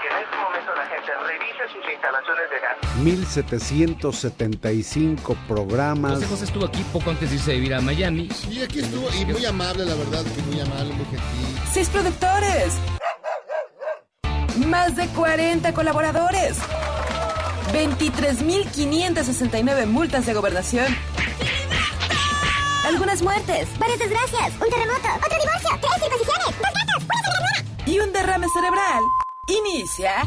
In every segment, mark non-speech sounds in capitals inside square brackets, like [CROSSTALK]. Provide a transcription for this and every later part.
Que en este momento la gente revise sus instalaciones de gas. 1775 programas. José José estuvo aquí poco antes de irse a vivir a Miami. Y aquí estuvo, y muy amable, la verdad, que muy amable, muy gentil. Seis productores. Más de 40 colaboradores. 23.569 multas de gobernación. Algunas muertes, varias desgracias, un terremoto, otro divorcio, tres circuncisiones, dos gatos, una y un derrame cerebral. Inicia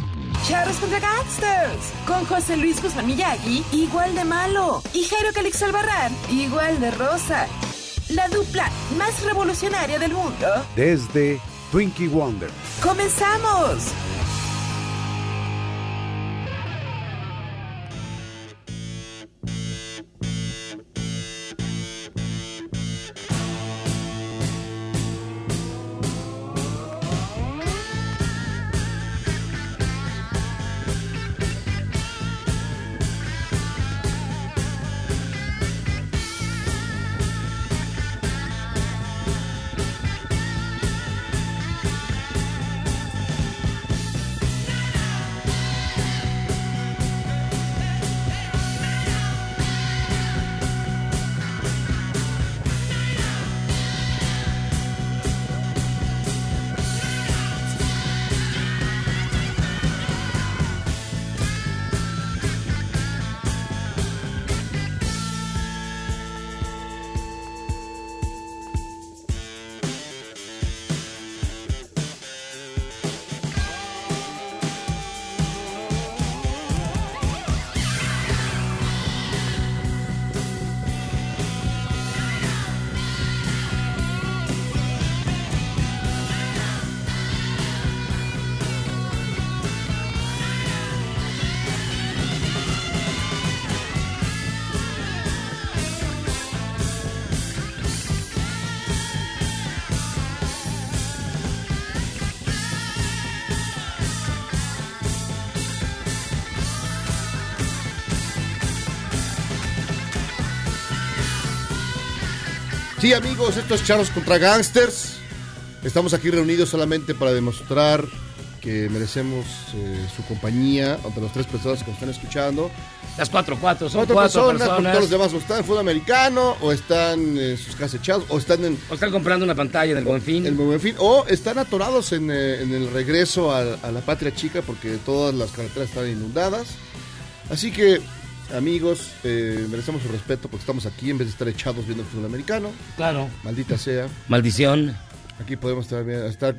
Charros contra Gangsters con José Luis Guzmán Miyagi, igual de malo, y Jairo Calix Albarrán, igual de rosa. La dupla más revolucionaria del mundo. Desde Twinkie Wonder. ¡Comenzamos! Amigos, esto es Charlos contra Gangsters. Estamos aquí reunidos solamente para demostrar que merecemos eh, su compañía ante las tres personas que nos están escuchando. Las cuatro, cuatro, son Cuatro, cuatro personas, personas. todos los demás o están en fútbol americano, o están en sus casas echados, o están en O están comprando una pantalla del Buen Fin. el Buen Fin, o están atorados en, eh, en el regreso a, a la patria chica porque todas las carreteras están inundadas. Así que, amigos, eh, merecemos su respeto porque estamos aquí en vez de estar echados viendo el fútbol americano. Claro. Maldita sea. Maldición. Aquí podemos estar, vi- estar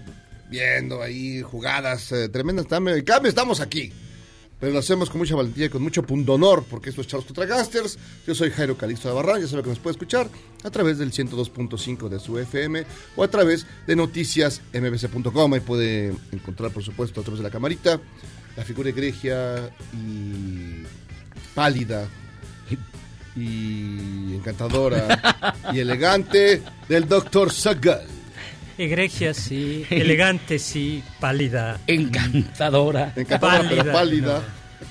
viendo ahí jugadas eh, tremendas. También, En cambio, estamos aquí. Pero lo hacemos con mucha valentía y con mucho pundonor, porque esto es Charlos contra Gasters. Yo soy Jairo Calixto de Barran, ya sabe que nos puede escuchar a través del 102.5 de su FM o a través de noticiasmbc.com. Ahí puede encontrar, por supuesto, a través de la camarita, la figura egregia y pálida y encantadora y elegante del Dr. Sagal. Egregia sí, elegante sí, pálida. Encantadora. Encantadora, pero pálida.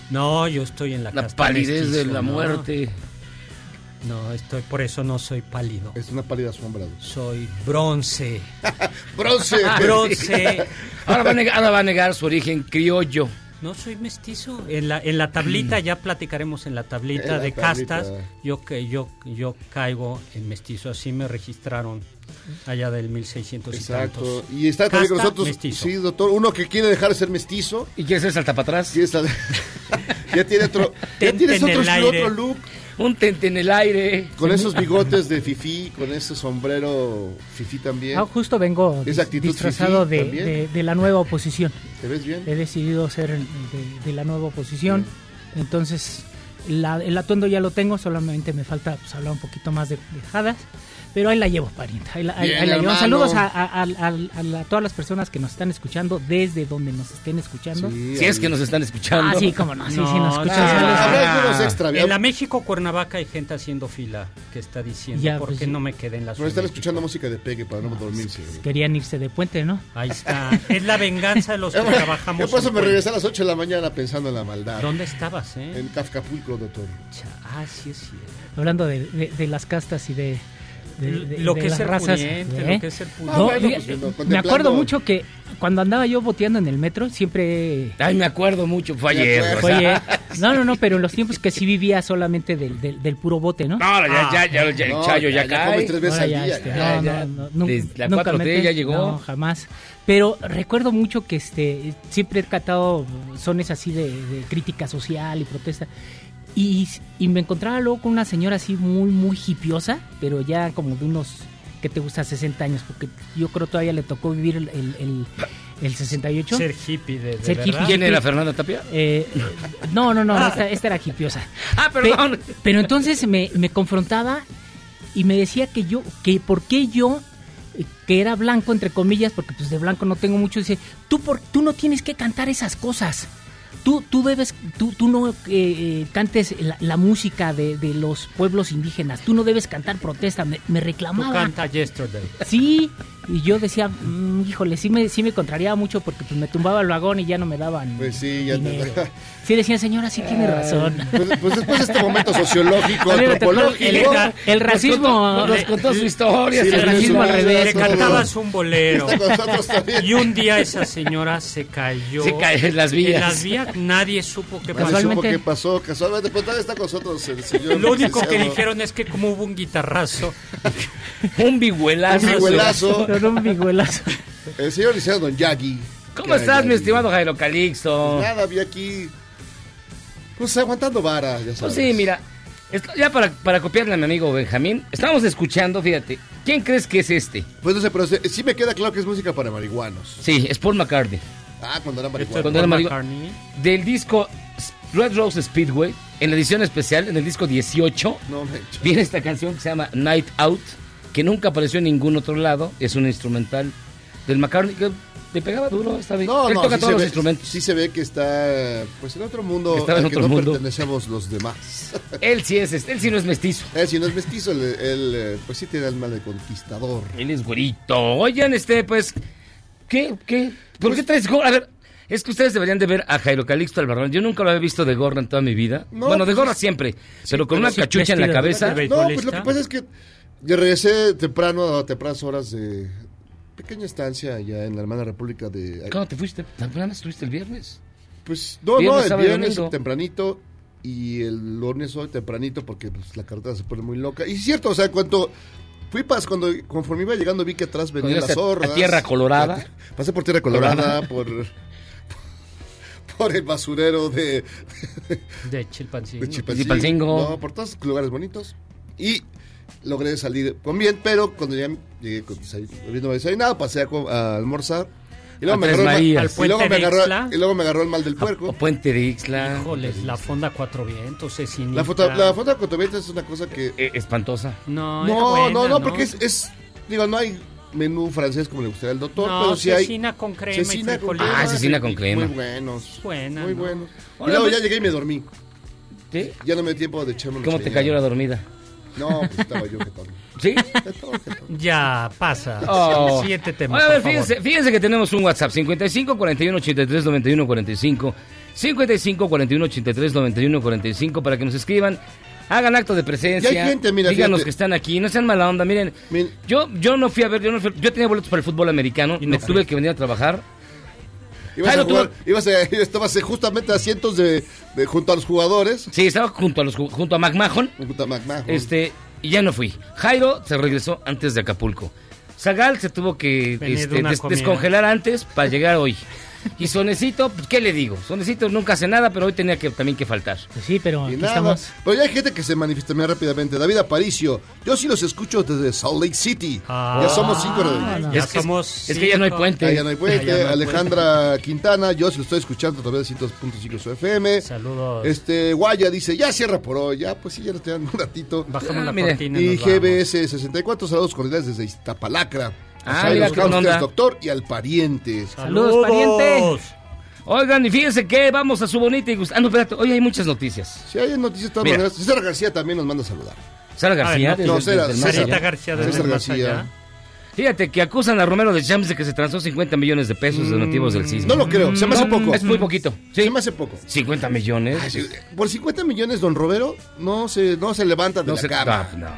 No, yo estoy en la, La palidez de la ¿no? muerte. No, estoy, por eso no soy pálido. Es una pálida sombra. Soy bronce. [LAUGHS] Bronce. Bronce. Ahora va, a negar, ahora va a negar su origen criollo. No soy mestizo. En la, en la tablita, [CLEARS THROAT] ya platicaremos en la tablita En la de tablita. castas, yo, que yo, yo caigo en mestizo. Así me registraron allá del 1600 y Exacto. tantos. Y está también con nosotros. mestizo. Sí, doctor. Uno que quiere dejar de ser mestizo. ¿Y quieres ser salta para atrás? Sí, está- [LAUGHS] ya tiene otro. ya tienes en otro, otro look. Un tente en el aire. Con esos bigotes de fifí, con ese sombrero fifí también. Ah, justo vengo Esa actitud disfrazado de, también. de- de la nueva oposición. ¿Te ves bien? He decidido ser de, de la nueva oposición. Entonces, La- el atuendo ya lo tengo, solamente me falta pues, hablar un poquito más de, de Hadas. Pero ahí la llevo, pariente. Ahí la, ahí- Bien, ahí la llevo. Saludos a, a- a- a- a la- todas las personas que nos están escuchando, desde donde nos estén escuchando. Sí, Si es que nos están escuchando. Ah, sí, cómo no. Sí, sí, No, nos escuchan. En la México Cuernavaca hay gente haciendo fila que está diciendo Ya, por pues, qué sí. no me quedé en la ciudad. están escuchando música de pegue para no dormirse. Querían irse de puente, ¿no? Ahí está. Es la venganza de los que [LAUGHS] trabajamos. Yo por eso me regresé a las 8 de la mañana pensando en la maldad. ¿Dónde estabas, eh? En Kafkapulco, doctor. Ah, sí es cierto. Hablando de, de- de las castas y de, de- de- lo que es las ser razas. pudiente, ¿eh? lo que es ser pudiente. Ah, bueno, pues, me acuerdo mucho que cuando andaba yo boteando en el metro, siempre... Ay, me acuerdo mucho. Fue ayer. Oye, [LAUGHS] no, no, no, pero en los tiempos que sí vivía solamente del, del, del puro bote, ¿no? No, ya, ya, ya, ya, el No, Chayo ya, ya, cae. tres veces Ahora al ya, día. este, ya. no, ya. no, no, la nunca 4T me- ya llegó. No, jamás. Pero recuerdo mucho que este siempre he catado sones así de, de crítica social y protesta. Y, y me encontraba luego con una señora así muy, muy hipiosa, pero ya como de unos, ¿qué te gusta? 60 años, porque yo creo todavía le tocó vivir el, el, el, el 68. Ser hippie de, de Ser hippie. ¿Quién era Fernanda Tapia? Eh, no, no, no, esta, esta era hipiosa. Ah, Pe- perdón. pero entonces me, me confrontaba y me decía que yo, que por qué yo, que era blanco, entre comillas, porque pues de blanco no tengo mucho, dice, tú, por, tú no tienes que cantar esas cosas. Tú, tú debes, tú, tú no eh, eh, cantes la, la música de, de los pueblos indígenas, tú no debes cantar protesta, me, me Tú reclamaba. canta Yesterday. Sí, y yo decía, "Mm, híjole, sí me, sí me contrariaba mucho porque pues me tumbaba el vagón y ya no me daban Pues sí, ya te-. Sí decía, señora, sí tiene razón. Pues, pues después de este momento sociológico, antropológico. el, el- el racismo. Nos contó su historia. Sí, el le- racismo al le- revés. Le cantabas un bolero. Y un día esa señora se cayó. Se cae en las vías. En las vías nadie supo qué Nadie pasó. supo Casualmente- qué pasó. Casualmente, pues todavía está con nosotros el señor. Lo único que dijeron es que como hubo un guitarrazo, [LAUGHS] Un vigüelazo. Un vigüelazo. [LAUGHS] Con un vigüelazo. El señor licenciado Don Yagi. ¿Cómo estás, mi estimado Jairo Calixto? Nada, vi aquí. Pues aguantando vara, ya sabes. Pues sí, mira, esto- ya para, para copiarle a mi amigo Benjamín, estábamos escuchando, fíjate, ¿quién crees que es este? Pues no sé, pero se- sí me queda claro que es música para marihuanos. Sí, es Paul McCartney, Ah, cuando era marihuana. Cuando era McCartney. del disco Red Rose Speedway, en la edición especial, en el disco 18, No me viene esta canción que se llama Night Out, que nunca apareció en ningún otro lado, es un instrumental del McCartney, que le pegaba duro, está bien. No, Él no, toca sí todos se los ve, instrumentos. Sí se ve que está pues en otro mundo Está en al que otro no mundo. pertenecemos los demás. [LAUGHS] Él sí es, él sí no es mestizo. Eh, si no es mestizo, él, él, eh, pues sí tiene alma de conquistador. Él es güerito. Oigan, este, pues, ¿qué? ¿Qué? ¿Por qué traes gorra? A ver, es que ustedes deberían de ver a Jairo Calixto Albarrán. Yo nunca lo había visto de gorra en toda mi vida. No, bueno, de pues gorra siempre, pero con pero una sí, cachucha en la cabeza. ¿De No, pues lo que pasa es que yo regresé temprano a tempranas horas de pequeña estancia allá en la hermana república de... ¿Cuándo te fuiste? ¿Temprano estuviste el viernes? Pues no, Viernes, no, el sábado viernes domingo. tempranito y el lunes hoy tempranito porque pues, la carretera se pone muy loca. Y es cierto, o sea, cuando fui pas, cuando conforme iba llegando vi que atrás venían las a- a zorras. Tierra Colorada. Pasé por Tierra Colorada, Colorada. [LAUGHS] por por el basurero de, De Chilpancingo. de Chilpancingo. Chilpancingo. No, por todos los lugares bonitos. Y logré salir con bien, pero cuando ya llegué con desay- habiendo desayunado, pasé a, a almorzar. Y luego, A me agarró, mal, Al y, luego puente me de agarró, Ixtla. y luego me agarró el mal del puerco. O Puente de Ixla. Híjoles, la fonda Cuatro Vientos, Cecinita. La foto, la foto de Cotovienta es una cosa que... Eh, espantosa. No, No, buena, no, no, porque es, es- Digo, no hay menú francés como le gustaría al doctor, No, pero sí hay... cecina con crema y cecina con frijolitos. Ah, cecina con crema. Muy buenos. Buena, Muy ¿no? buenos. Hola, y luego ya llegué y me dormí. ¿Sí? Ya no me dio tiempo de echarme ¿Cómo te cayó la dormida? No, pues estaba yo jetón. ¿Sí? Jetón, jetón. Ya, pasa. Oh. Siguiente tema, Oye, a ver, por favor. fíjense, fíjense que tenemos un WhatsApp 55 41 83 91 45 55 41 83 91 45 para que nos escriban, hagan acto de presencia, Y hay gente, mira, díganos fíjate. que están aquí, no sean mala onda, miren, Miren. yo yo no fui a ver, yo no fui- yo tenía boletos para el fútbol americano, Y me no tuve que venir a trabajar. Ibas a Jairo, tú- jugar, ibas a, [LAUGHS] estabas justamente a cientos de, de- junto a los jugadores. Sí, estaba junto a los ju- junto a McMahon, Junto a McMahon. este y ya no fui. Jairo se regresó antes de Acapulco. Zagal se tuvo que este, des- descongelar antes para llegar hoy. Y Sonecito, pues, ¿qué le digo? Sonecito nunca hace nada, pero hoy tenía que también que faltar. Pues sí, pero Y aquí nada. estamos. Pero ya hay gente que se manifiesta muy rápidamente. David Aparicio, yo sí los escucho desde Salt Lake City. Ah. ya somos cinco. Ah, no. Ya Es que- somos es que ya no hay puente. Ah, ya no hay puente. Ya no hay Alejandra Quintana, yo sí lo estoy escuchando a través de 100.5 su FM. Saludos. Este, Guaya dice, ya cierra por hoy. Ya, pues sí, ya nos quedan un ratito. Bajamos Ah, la mire. cortina. Y nos vamos. GBS 64, saludos cordiales desde Iztapalacra. Ah, mira qué onda. doctor y al pariente. Saludos, pariente. Oigan, y fíjense que vamos a su bonita y gust- Ah, no, espérate, hoy hay muchas noticias. Si hay noticias de todas maneras, César García también nos manda a saludar. Sara García. no, desde- no, más César- García de César García. Fíjate que acusan a Romero de Champs de que se transó 50 millones de pesos donativos del sismo. No lo creo, se me hace No, poco. Es muy poquito. Sí, Se me hace poco. 50 millones. Ay, sí, Por 50 millones, don Robero no se, no se levanta de no la se, cama. no, no.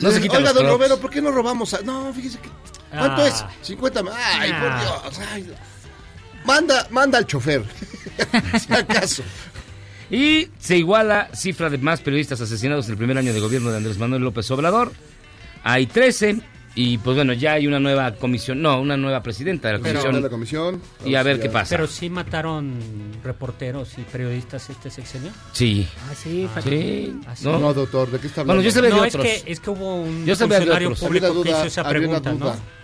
No se quita Oiga, los don. Robero, ¿por qué no robamos? a- No, fíjese que... ¿Cuánto Ah. es? 50 mi- Ay, Ah. por Dios. ay. Manda, manda al chofer. [LAUGHS] si acaso. Y se iguala cifra de más periodistas asesinados en el primer año de gobierno de Andrés Manuel López Obrador. Hay 13 y pues bueno, ya hay una nueva comisión, no, una nueva presidenta de la Pero- De comisión la comisión. y a ver Sí, qué pasa. Pero sí mataron reporteros y periodistas este sexenio. Sí, Ah, sí. Ah, sí. ¿no? No, doctor, ¿de qué está hablando? Bueno, yo sabía No, de es otros. que, es que hubo un Yo sabía de funcionario una público que duda, hizo esa pregunta. ¿no?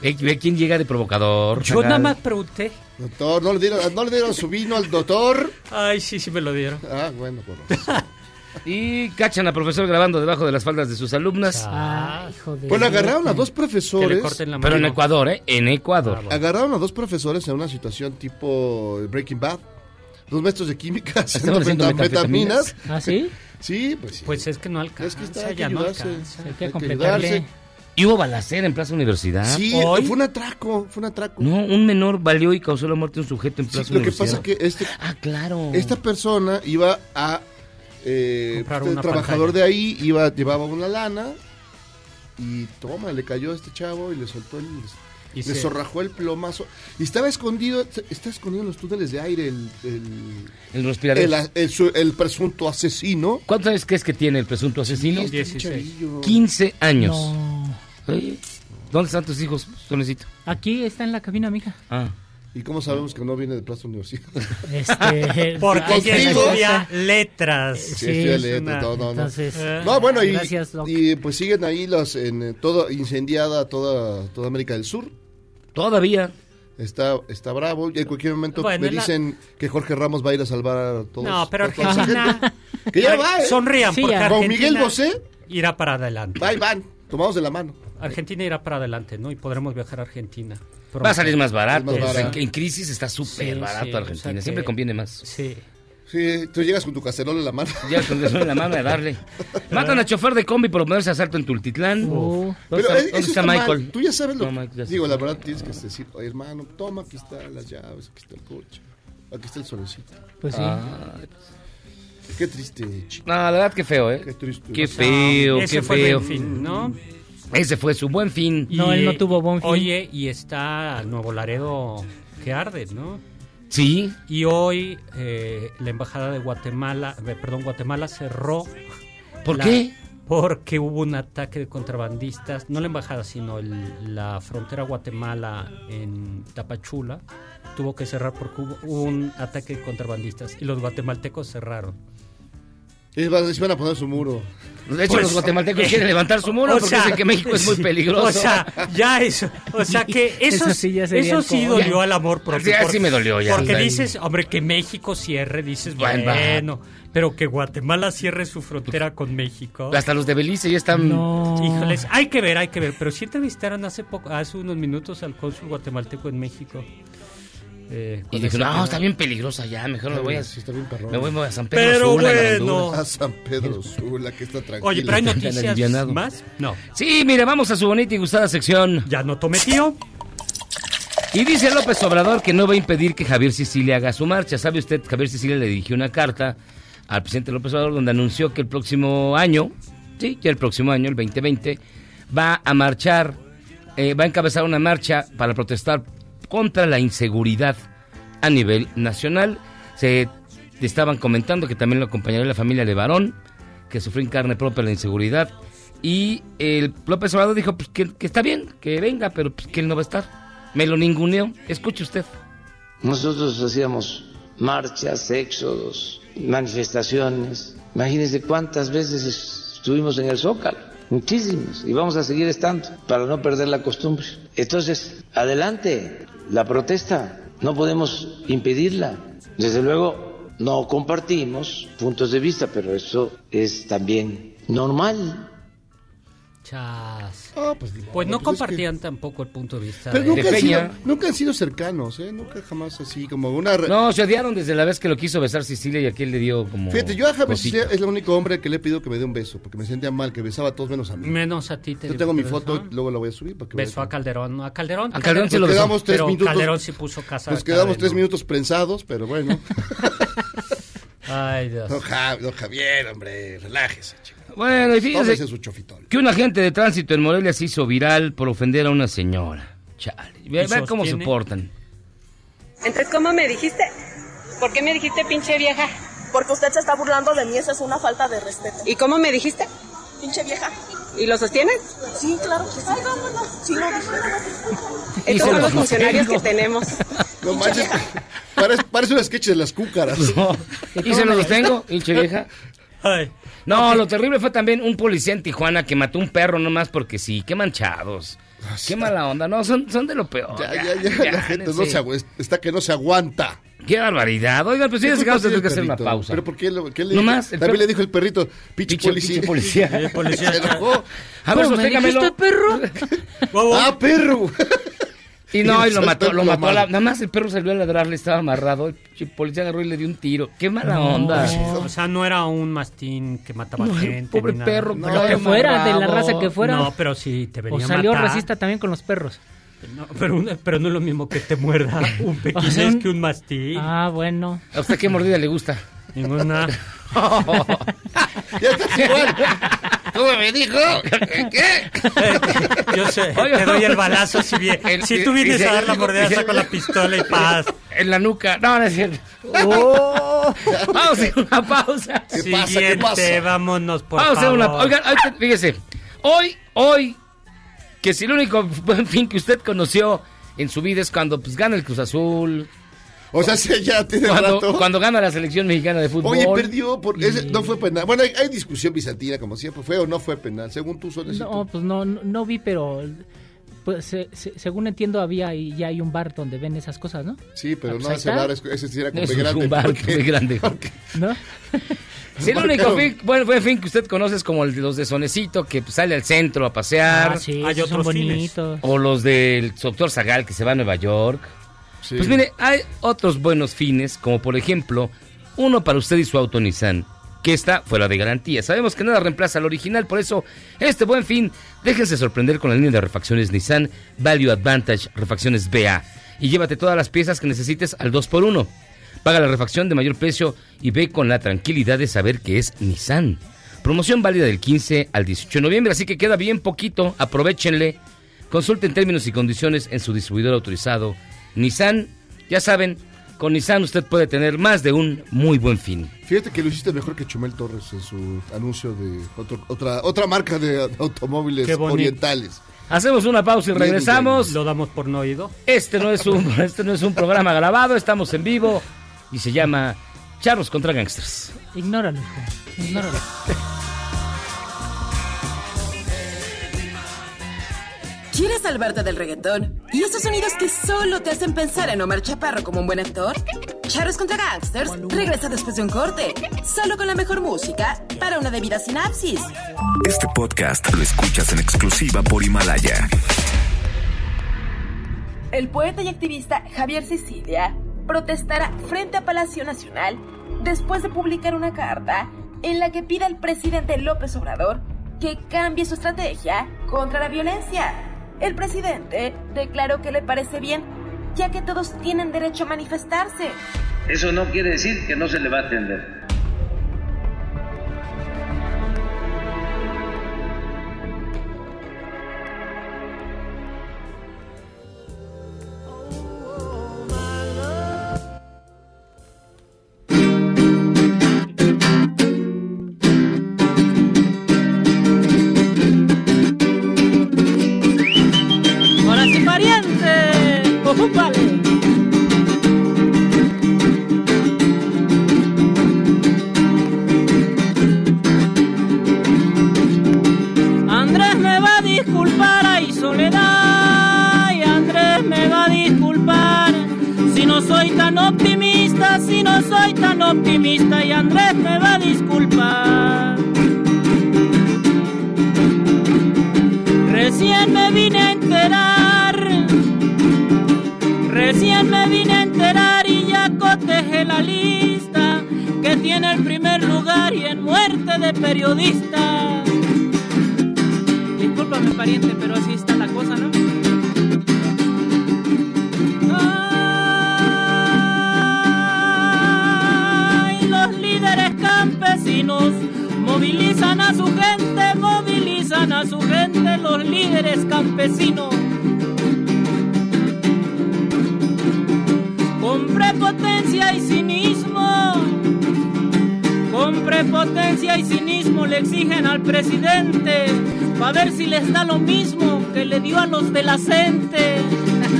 Ve, quién llega de provocador. Yo nada más pregunté. Doctor, ¿no le, dieron, ¿no le dieron su vino al doctor? Ay, sí, sí me lo dieron. Ah, bueno, bueno. [LAUGHS] Y cachan a profesor grabando debajo de las faldas de sus alumnas. Ah, hijo de... Bueno, agarraron a dos Que le profesores. corten la mano. Pero en Ecuador, ¿eh? En Ecuador. Ah, bueno. Agarraron a dos profesores en una situación tipo Breaking Bad. Dos maestros de química [LAUGHS] haciendo haciendo metanfetaminas. ¿Ah, sí? Sí, pues sí. Pues es que no alcanza. es que está, hay que ya no alcanza. Hay que Hay que completarle. ayudarse. Y hubo balacera en Plaza Universidad. Sí, Hoy- fue un atraco, fue un atraco. No, un menor valió y causó la muerte de un sujeto en Sí, Plaza lo que Universidad. pasa que este, Ah, claro. esta persona iba a eh, este una trabajador pantalla. de ahí iba llevaba una lana y toma le cayó a este chavo y le soltó el Y le se- zorrajó el plomazo y estaba escondido está escondido en los túneles de aire el el, El respirador. el, el su- el presunto asesino ¿Cuántos años crees que tiene el presunto asesino? Sí, está bien 16. chavillo. 15 años. No. Oye, ¿Dónde están tus hijos, Solecito? Aquí está en la cabina, amiga. Ah. y cómo sabemos que no viene de Plaza Universidad [LAUGHS] Este, [LAUGHS] Porque ella estudia letras. Sí, Sí, estoy es leyendo, una- no, no, no. Entonces, Eh. No, bueno, y, Gracias, y pues siguen ahí los en eh, todo incendiada toda toda América del Sur. Todavía. Está está bravo y en cualquier momento Bueno, me la- dicen que Jorge Ramos va a ir a salvar a todos. No, pero Argentina. que ya va, ¿eh? Sonrían, Sí, porque. Con Miguel Bosé irá para adelante. y van, tomados de la mano. Argentina irá para adelante, ¿no? Y podremos viajar a Argentina. Va a salir más barato. Es más barato. En, en crisis está súper Sí, barato sí, o Argentina. sea Siempre que- conviene más. Sí. Sí, tú llegas con tu cacerola en la mano. Ya con eso en la mano a darle. [LAUGHS] Matan a chofer de combi por ponerse asalto en Tultitlán. Uh, ¿Dónde Pero está, eh, dónde eso está mal. Michael? Tú ya sabes lo No, ya se Digo, fue. la verdad tienes que decir, oye hermano, toma, aquí están las llaves, aquí está el coche, aquí está el solecito. pues sí. Ah, Qué triste, chico. no, la verdad que feo, ¿eh? Qué triste. Qué feo, qué fue feo. el fin, ¿no? Ese fue su buen fin. No, él no tuvo buen fin. Oye, y está Nuevo Laredo que arde, ¿no? Sí. Y hoy eh, la embajada de Guatemala, eh, perdón, Guatemala cerró. ¿Por la- qué? Porque hubo un ataque de contrabandistas, no la embajada, sino el- la frontera Guatemala en Tapachula. Tuvo que cerrar porque hubo un ataque de contrabandistas y los guatemaltecos cerraron. Y van, a poner su muro. De hecho, Pues, los guatemaltecos eh, quieren levantar su muro o porque sea, dicen que México es muy [LAUGHS] sí, peligroso. O sea, ya eso. O sea que [LAUGHS] eso, Eso sí ya sería eso sí colmo. dolió al amor propio. Sí, así porque- me dolió ya, Porque dices, hombre, que México cierre, dices, Bueno, bueno, pero que Guatemala cierre su frontera con México. Hasta los de Belice ya están. No. Híjoles, hay que ver, hay que ver. Pero sí entrevistaron hace poco, hace unos minutos al cónsul guatemalteco en México. Eh, Y con dije, no, está bien peligrosa ya. Mejor me voy a, Sí, está bien perrón. me voy a San Pedro Pero Sula, bueno. [LAUGHS] A San Pedro Sula, que está tranquilo. Oye, pero hay [LAUGHS] noticias más. No, Sí, mire, vamos a su bonita y gustada sección. ya no tomé tío. Y dice López Obrador que no va a impedir que Javier Sicilia haga su marcha. ¿Sabe usted? Javier Sicilia le dirigió una carta al presidente López Obrador donde anunció que el próximo año, sí, ya el próximo año, el 2020, va a marchar, eh, va a encabezar una marcha para protestar contra la inseguridad a nivel nacional. Se estaban comentando que también lo acompañaría la familia de Varón, que sufrió en carne propia la inseguridad. Y el López Obrador dijo pues, que, que está bien, que venga, pero pues, que él no va a estar. Me lo ninguneó. Escuche usted. Nosotros hacíamos marchas, éxodos, manifestaciones. Imagínense cuántas veces estuvimos en el Zócalo. Muchísimos. Y vamos a seguir estando para no perder la costumbre. Entonces, adelante, la protesta. No podemos impedirla. Desde luego, no compartimos puntos de vista, pero eso es también normal. Chas. Ah, pues, Pues no pues es compartían tampoco el punto de vista Pero de, nunca, de han sido, nunca han sido cercanos, ¿eh? Nunca jamás así, como una... re- No, se odiaron desde la vez que lo quiso besar Cecilia y aquel le dio como. Fíjate, yo a Javier cosita. Cecilia es el único hombre que le he pedido que me dé un beso, porque me sentía mal, que besaba a todos menos a mí. menos a ti te Yo tengo mi besó. foto, luego la voy a subir para que Besó a. Calderón. A Calderón. A Calderón sí Nos lo besó. quedamos tres pero minutos. Calderón sí puso casa. Nos quedamos tres minutos prensados, pero bueno. [LAUGHS] Ay, Dios. No, Ja- no, Javier, hombre, relájese, chico. Bueno, y Tómese fíjese su chofitol. que un agente de tránsito en Morelia se hizo viral por ofender a una señora. Chale. Ve, ¿Y ve cómo se portan. Entonces, ¿cómo me dijiste? ¿Por qué me dijiste pinche vieja? Porque usted se está burlando de mí, eso es una falta de respeto. ¿Y cómo me dijiste? Pinche vieja. ¿Y lo sostienes? Sí, claro que sí. Sí, lo. Y Estos son lo los funcionarios que tenemos. No manches, parece, parece un sketch de las cúcaras. No. Y se lo sostengo, hinche vieja. Ay. No, lo terrible fue también un policía en Tijuana que mató un perro nomás porque sí. Qué manchados. Qué mala onda. No, son, son de lo peor. Ya, ya, ya, la gente no se está que no se aguanta. Qué barbaridad. Oigan, pues fíjense que vamos a tener que hacer una pausa. Pero ¿por qué, lo- qué le No más, el También perro- le dijo el perrito, pinche policía. pinche policía. Policía. [LAUGHS] Se enojó. A ver, ¿Cómo me sosténgamelo. dijiste, perro? [LAUGHS] ¡Ah, perro! [LAUGHS] Y no, y lo mató, lo mató. a la- nada más el perro salió a ladrarle, estaba amarrado. El policía agarró y le dio un tiro. Qué mala onda. O sea, no era un mastín que mataba No, gente. pobre ni nada. perro, pero Lo que fuera, de la raza que fuera. No, pero sí, te venía o a salió matar. racista también con los perros. No, pero, un- pero no es lo mismo que te muerda [LAUGHS] un pequinés O sea, que un mastín. Ah, bueno. ¿A usted qué mordida le gusta? Ninguna. [LAUGHS] Ya estás [LAUGHS] igual. ¿Cómo me dijo? ¿Qué? [LAUGHS] Yo sé, te doy el balazo si bien. El- si tú vienes a dar la mordida, saco la pistola y paz. En la nuca. No, no es cierto. Oh. [LAUGHS] Vamos a hacer una pausa. ¿Qué pasa? ¿Qué Siguiente, pasa? vámonos, por Vamos a hacer favor. una Oigan, ahorita, fíjese. Hoy, hoy, que si el único buen fin que usted conoció en su vida es cuando pues, gana el Cruz Azul, O sea, sí, ya tiene cuando, rato. cuando gana la selección mexicana de fútbol. Oye, perdió. Por, ese no fue penal. Bueno, hay, hay discusión bizantina, como siempre. ¿Fue o no fue penal? Según tú, son No, pues no, no, no vi, pero pues, se- se- según entiendo había y ya hay un bar donde ven esas cosas, ¿no? Sí, pero Ah, pues no está. bar, es- ese sí era es grande. un bar porque- grande. [LAUGHS] porque- ¿No? [LAUGHS] Si el único fin, bueno, buen fin que usted conoce es como el de los de Sonecito, que pues, sale al centro a pasear. Ah, sí, Hay son bonitos. O los del doctor Zagal que se va a Nueva York. Pues mire, hay otros buenos fines, como por ejemplo, uno para usted y su auto Nissan, que está fuera de garantía. Sabemos que nada reemplaza al original, por eso, este buen fin, déjense sorprender con la línea de refacciones Nissan Value Advantage Refacciones BA y llévate todas las piezas que necesites al 2x1. Paga la refacción de mayor precio y ve con la tranquilidad de saber que es Nissan. Promoción válida del 15 al 18 de noviembre, así que queda bien poquito, aprovechenle. Consulten términos y condiciones en su distribuidor autorizado. Nissan, ya saben, con Nissan usted puede tener más de un muy buen fin. Fíjate que lo hiciste mejor que Chumel Torres en su anuncio de otro- otra, otra marca de automóviles orientales. Hacemos una pausa y regresamos. Lo damos por no oído. Este no es un, [LAUGHS] este no es un programa grabado, estamos en vivo y se llama Charros contra Gangsters. Ignóralo, hijo. Ignóralo. ¿Quieres salvarte del reggaetón? ¿Y esos sonidos que solo te hacen pensar en Omar Chaparro como un buen actor? Charros contra Gangsters regresa después de un corte, solo con la mejor música para una debida sinapsis. Este podcast lo escuchas en exclusiva por Himalaya. El poeta y activista Javier Sicilia protestará frente a Palacio Nacional después de publicar una carta en la que pide al presidente López Obrador que cambie su estrategia contra la violencia. El presidente declaró que le parece bien, ya que todos tienen derecho a manifestarse. Eso no quiere decir que no se le va a atender. Periodista. Discúlpame pariente, pero así está la cosa, ¿no? Ay, los líderes campesinos movilizan a su gente, movilizan a su gente, los líderes campesinos. Con prepotencia y cinismo, con prepotencia y cinismo exigen al presidente para ver si les da lo mismo que le dio a los de la gente.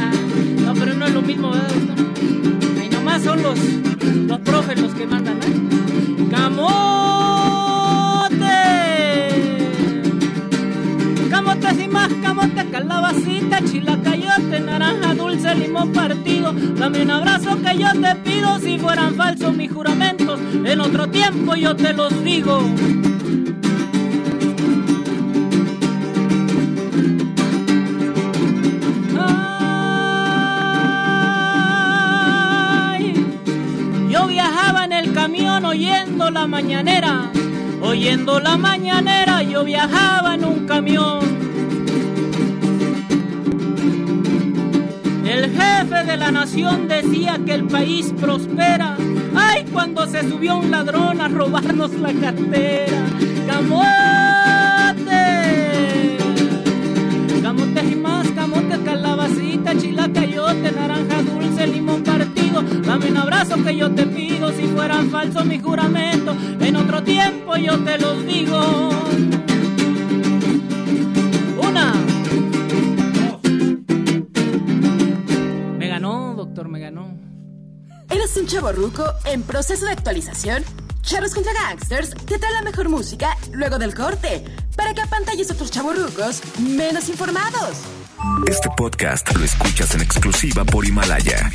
[LAUGHS] no, pero no es lo mismo, ¿verdad? Ahí nomás son los, los profes los que mandan, ¿eh? ¡Camote! Camotes y más camotes, calabacita, chilacayote, naranja dulce, limón partido. Dame un abrazo que yo te pido si fueran falsos mis juramentos. En otro tiempo yo te los digo. Camión oyendo la mañanera, oyendo la mañanera, yo viajaba en un camión. El jefe de la nación decía que el país prospera. Ay, cuando se subió un ladrón a robarnos la cartera. ¡Camote! Camotes y más, camotes, calabacita, chilacayote, naranja dulce, limón partido. Dame un abrazo que yo te pido si fueran falsos mis juramentos. En otro tiempo yo te los digo. Una. Me ganó, doctor, me ganó. ¿Eres un chavo ruco en proceso de actualización? Charros contra Gangsters te trae la mejor música luego del corte para que apantalles a otros chavos rucos menos informados. Este podcast lo escuchas en exclusiva por Himalaya.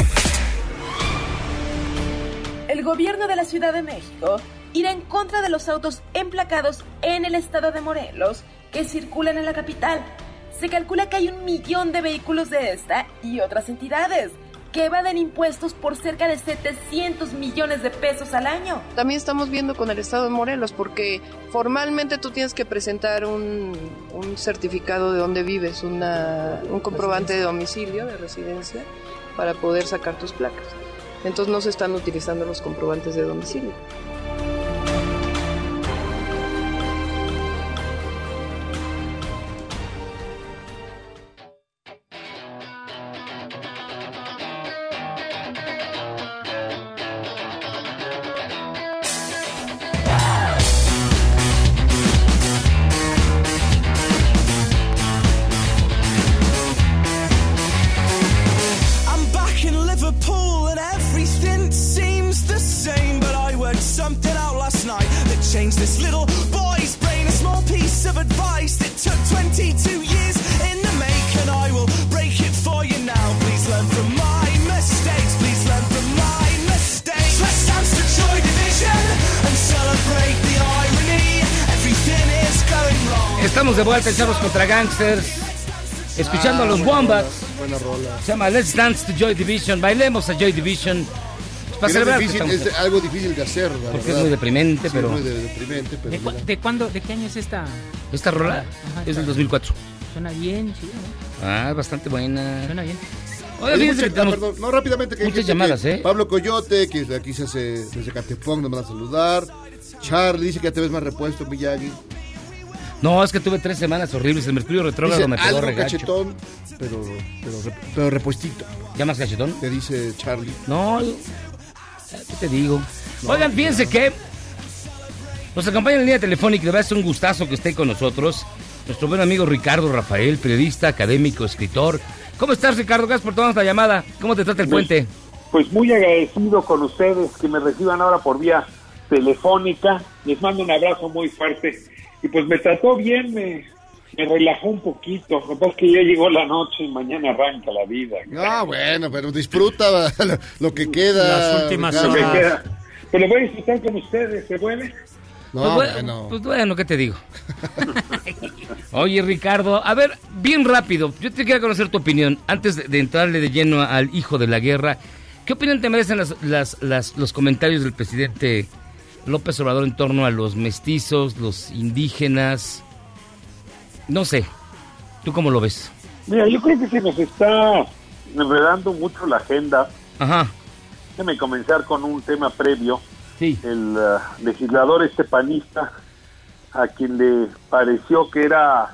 Gobierno de la Ciudad de México irá en contra de los autos emplacados en el estado de Morelos que circulan en la capital. Se calcula que hay un millón de vehículos de esta y otras entidades que evaden impuestos por cerca de 700 millones de pesos al año. También estamos viendo con el estado de Morelos porque formalmente tú tienes que presentar un, un certificado de dónde vives, una, un comprobante de domicilio, de residencia, para poder sacar tus placas. Entonces no se están utilizando los comprobantes de domicilio. Estamos de vuelta en Charros contra Gangsters. Escuchando a los Wombats. Buena rola. Se llama Let's Dance to Joy Division. Bailemos a Joy Division. Para celebrar difícil, es algo difícil de hacer, la Porque es muy deprimente, Sí, pero- muy de- deprimente, pero ¿De, cu- mira. de cuándo, de qué año es esta? Esta rola Ajá, es del 2004. Suena bien, sí, ¿no? Ah, bastante buena. Suena bien. Oye, mucha- que tenemos- perdón, no, rápidamente que hay muchas llamadas, que- ¿eh? Pablo Coyote, que de aquí se hace desde Catepón, nos van a saludar. Charlie dice que ya te ves más repuesto, Miyagi. No, es que tuve tres semanas horribles. El mercurio retrógrado me pegó algo regacho. cachetón, pero, pero, pero repuestito. ¿Ya más cachetón? Te dice Charlie. No, yo- ¿qué te digo? Oigan, fíjense que nos acompaña en la línea telefónica. De verdad es un gustazo que esté con nosotros. Nuestro buen amigo Ricardo Rafael, periodista, académico, escritor, ¿Cómo estás, Ricardo? Gracias por tomarnos la llamada. ¿Cómo te trata el Pues- puente? Pues muy agradecido con ustedes que me reciban ahora por vía telefónica. Les mando un abrazo muy fuerte. Y pues me trató bien, me, me relajó un poquito. Lo que pasa es que ya llegó la noche y mañana arranca la vida. Ah, bueno, pero disfruta lo, [LAUGHS] lo que queda. Lo que queda. Pero voy a disfrutar con ustedes, ¿se puede? No, pues, bueno, bueno. pues bueno, ¿qué te digo? [LAUGHS] Oye, Ricardo, a ver, bien rápido, yo te quiero conocer tu opinión. Antes de, de entrarle de lleno al hijo de la guerra, ¿qué opinión te merecen las, las- las- los comentarios del presidente López Obrador en torno a los mestizos, los indígenas? No sé, ¿tú cómo lo ves? Mira, yo creo que se nos está enredando mucho la agenda. Ajá. Déjame comenzar con un tema previo. Sí. El eh, legislador este panista, a quien le pareció que era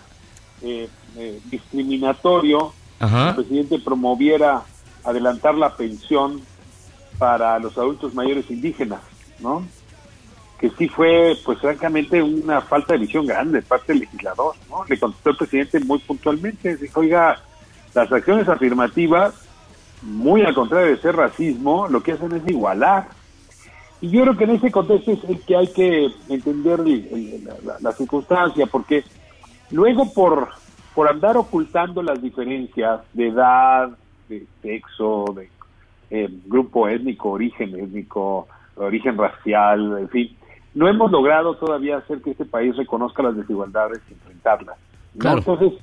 eh, eh, discriminatorio Ajá. que el presidente promoviera adelantar la pensión para los adultos mayores indígenas, ¿no? Que sí fue, pues francamente, una falta de visión grande de parte del legislador, ¿no? Le contestó el presidente muy puntualmente, dijo, oiga, las acciones afirmativas, muy al contrario de ser racismo, lo que hacen es igualar. Y yo creo que en ese contexto es el que hay que entender la- la circunstancia, porque luego por, por andar ocultando las diferencias de edad, de sexo, de eh, grupo étnico, origen étnico, origen racial, en fin, no hemos logrado todavía hacer que este país reconozca las desigualdades y enfrentarlas. ¿no? Claro. Entonces,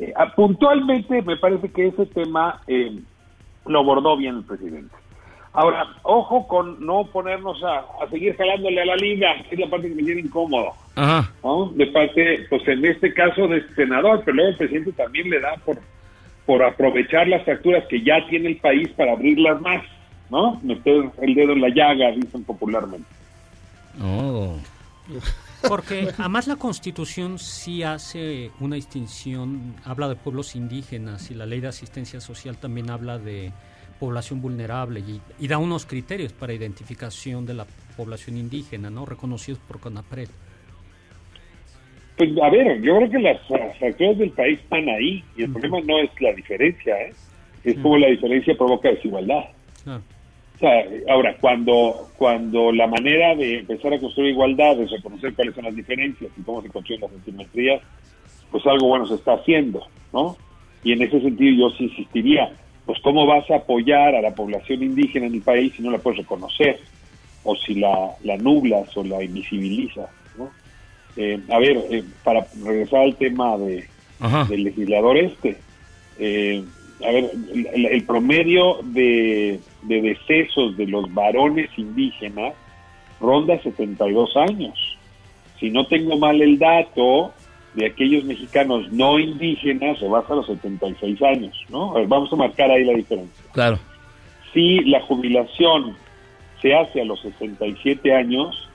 eh, ah, puntualmente me parece que ese tema eh, lo abordó bien el presidente. Ahora, ojo con no ponernos a, a seguir jalándole a la liga, es la parte que me tiene incómodo. Ajá. ¿no? De parte, pues en este caso de este senador, pero luego el presidente también le da por, por aprovechar las fracturas que ya tiene el país para abrirlas más, ¿no? Meter el dedo en la llaga, dicen popularmente. Oh. Porque además la Constitución sí hace una distinción, habla de pueblos indígenas y la ley de asistencia social también habla de población vulnerable y, y da unos criterios para identificación de la población indígena, ¿no? Reconocidos por CONAPRED. Pues a ver, yo creo que las fracturas del país están ahí y el problema no es la diferencia, ¿eh? es como la diferencia provoca desigualdad. Claro. O sea, ahora, cuando, cuando la manera de empezar a construir igualdad es reconocer cuáles son las diferencias y cómo se construyen las asimetrías, pues algo bueno se está haciendo, ¿no? Y en ese sentido yo sí insistiría, pues cómo vas a apoyar a la población indígena en el país si no la puedes reconocer, o si la, la nublas o la invisibilizas, ¿no? Eh, a ver, eh, para regresar al tema de, Ajá. del legislador este, eh, a ver, el, el promedio de, de decesos de los varones indígenas ronda 72 años. Si no tengo mal el dato de aquellos mexicanos no indígenas, se basa a los 76 años, ¿no? A ver, vamos a marcar ahí la diferencia. Claro. Si la jubilación se hace a los 67 años,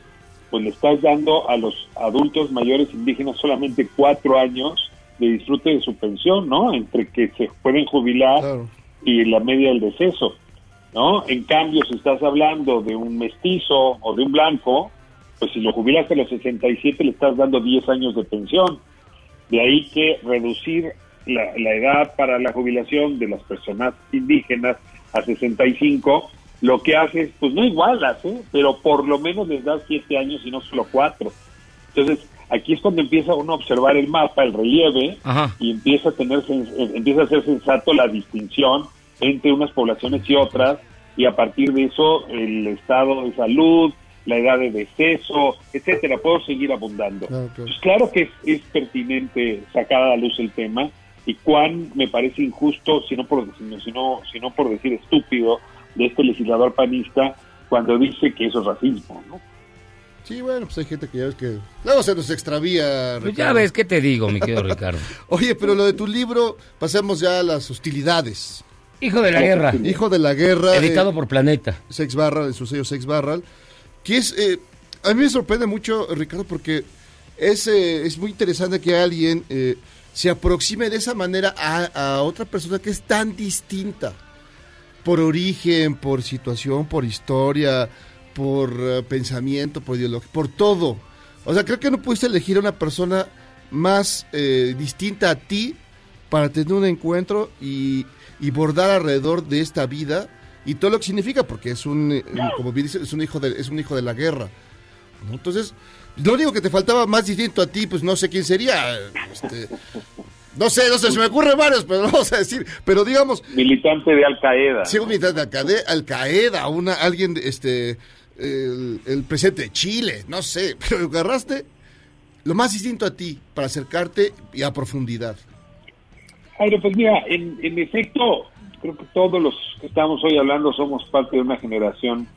pues le estás dando a los adultos mayores indígenas solamente cuatro años de disfrute de su pensión, ¿no? Entre que se pueden jubilar y la media del deceso, ¿no? En cambio, si estás hablando de un mestizo o de un blanco, pues si lo jubilaste a los 67 le estás dando 10 años de pensión. De ahí que reducir la, la edad para la jubilación de las personas indígenas a 65, lo que haces, pues no igualas, ¿eh? pero por lo menos les das 7 años y no solo 4. Entonces, aquí es cuando empieza uno a observar el mapa, el relieve, Ajá. y empieza a tener eh, empieza a ser sensato la distinción entre unas poblaciones y otras y a partir de eso el estado de salud, la edad de deceso, etcétera, puedo seguir abundando. Pues claro que es, es pertinente sacar a la luz el tema y cuán me parece injusto, si no por sino, sino, sino por decir estúpido, de este legislador panista cuando dice que eso es racismo, ¿no? Sí, bueno, pues hay gente que ya ves que... Luego se nos extravía, Pues ya Ricardo. ves, ¿qué te digo, mi querido Ricardo? [LAUGHS] Oye, pero lo de tu libro, pasemos ya a las hostilidades. Hijo de la guerra. Hijo de la guerra. Editado eh, por Planeta. Sex Barral, en su sello Sex Barral. Que es. eh, a mí me sorprende mucho, Ricardo, porque es, eh, es muy interesante que alguien eh, se aproxime de esa manera a, a otra persona que es tan distinta. Por origen, por situación, por historia, por eh, pensamiento, por ideología, por todo. O sea, creo que no pudiste elegir a una persona más eh, distinta a ti para tener un encuentro y, y bordar alrededor de esta vida y todo lo que significa, porque es un, eh, como bien dice, es un hijo de, es un hijo de la guerra. ¿no? Entonces, lo único que te faltaba más distinto a ti, pues no sé quién sería. este, no sé, no sé, se me ocurren varios, pero no vamos a decir. Pero digamos, Militante de Al Qaeda. Sí, un militante de Al Qaeda, Al Qaeda, una, alguien, de, este, el, el presidente de Chile, no sé, [LAUGHS] pero agarraste lo más distinto a ti para acercarte y a profundidad. Jairo, pues mira, en, efecto, creo que todos los que estamos hoy hablando somos parte de una generación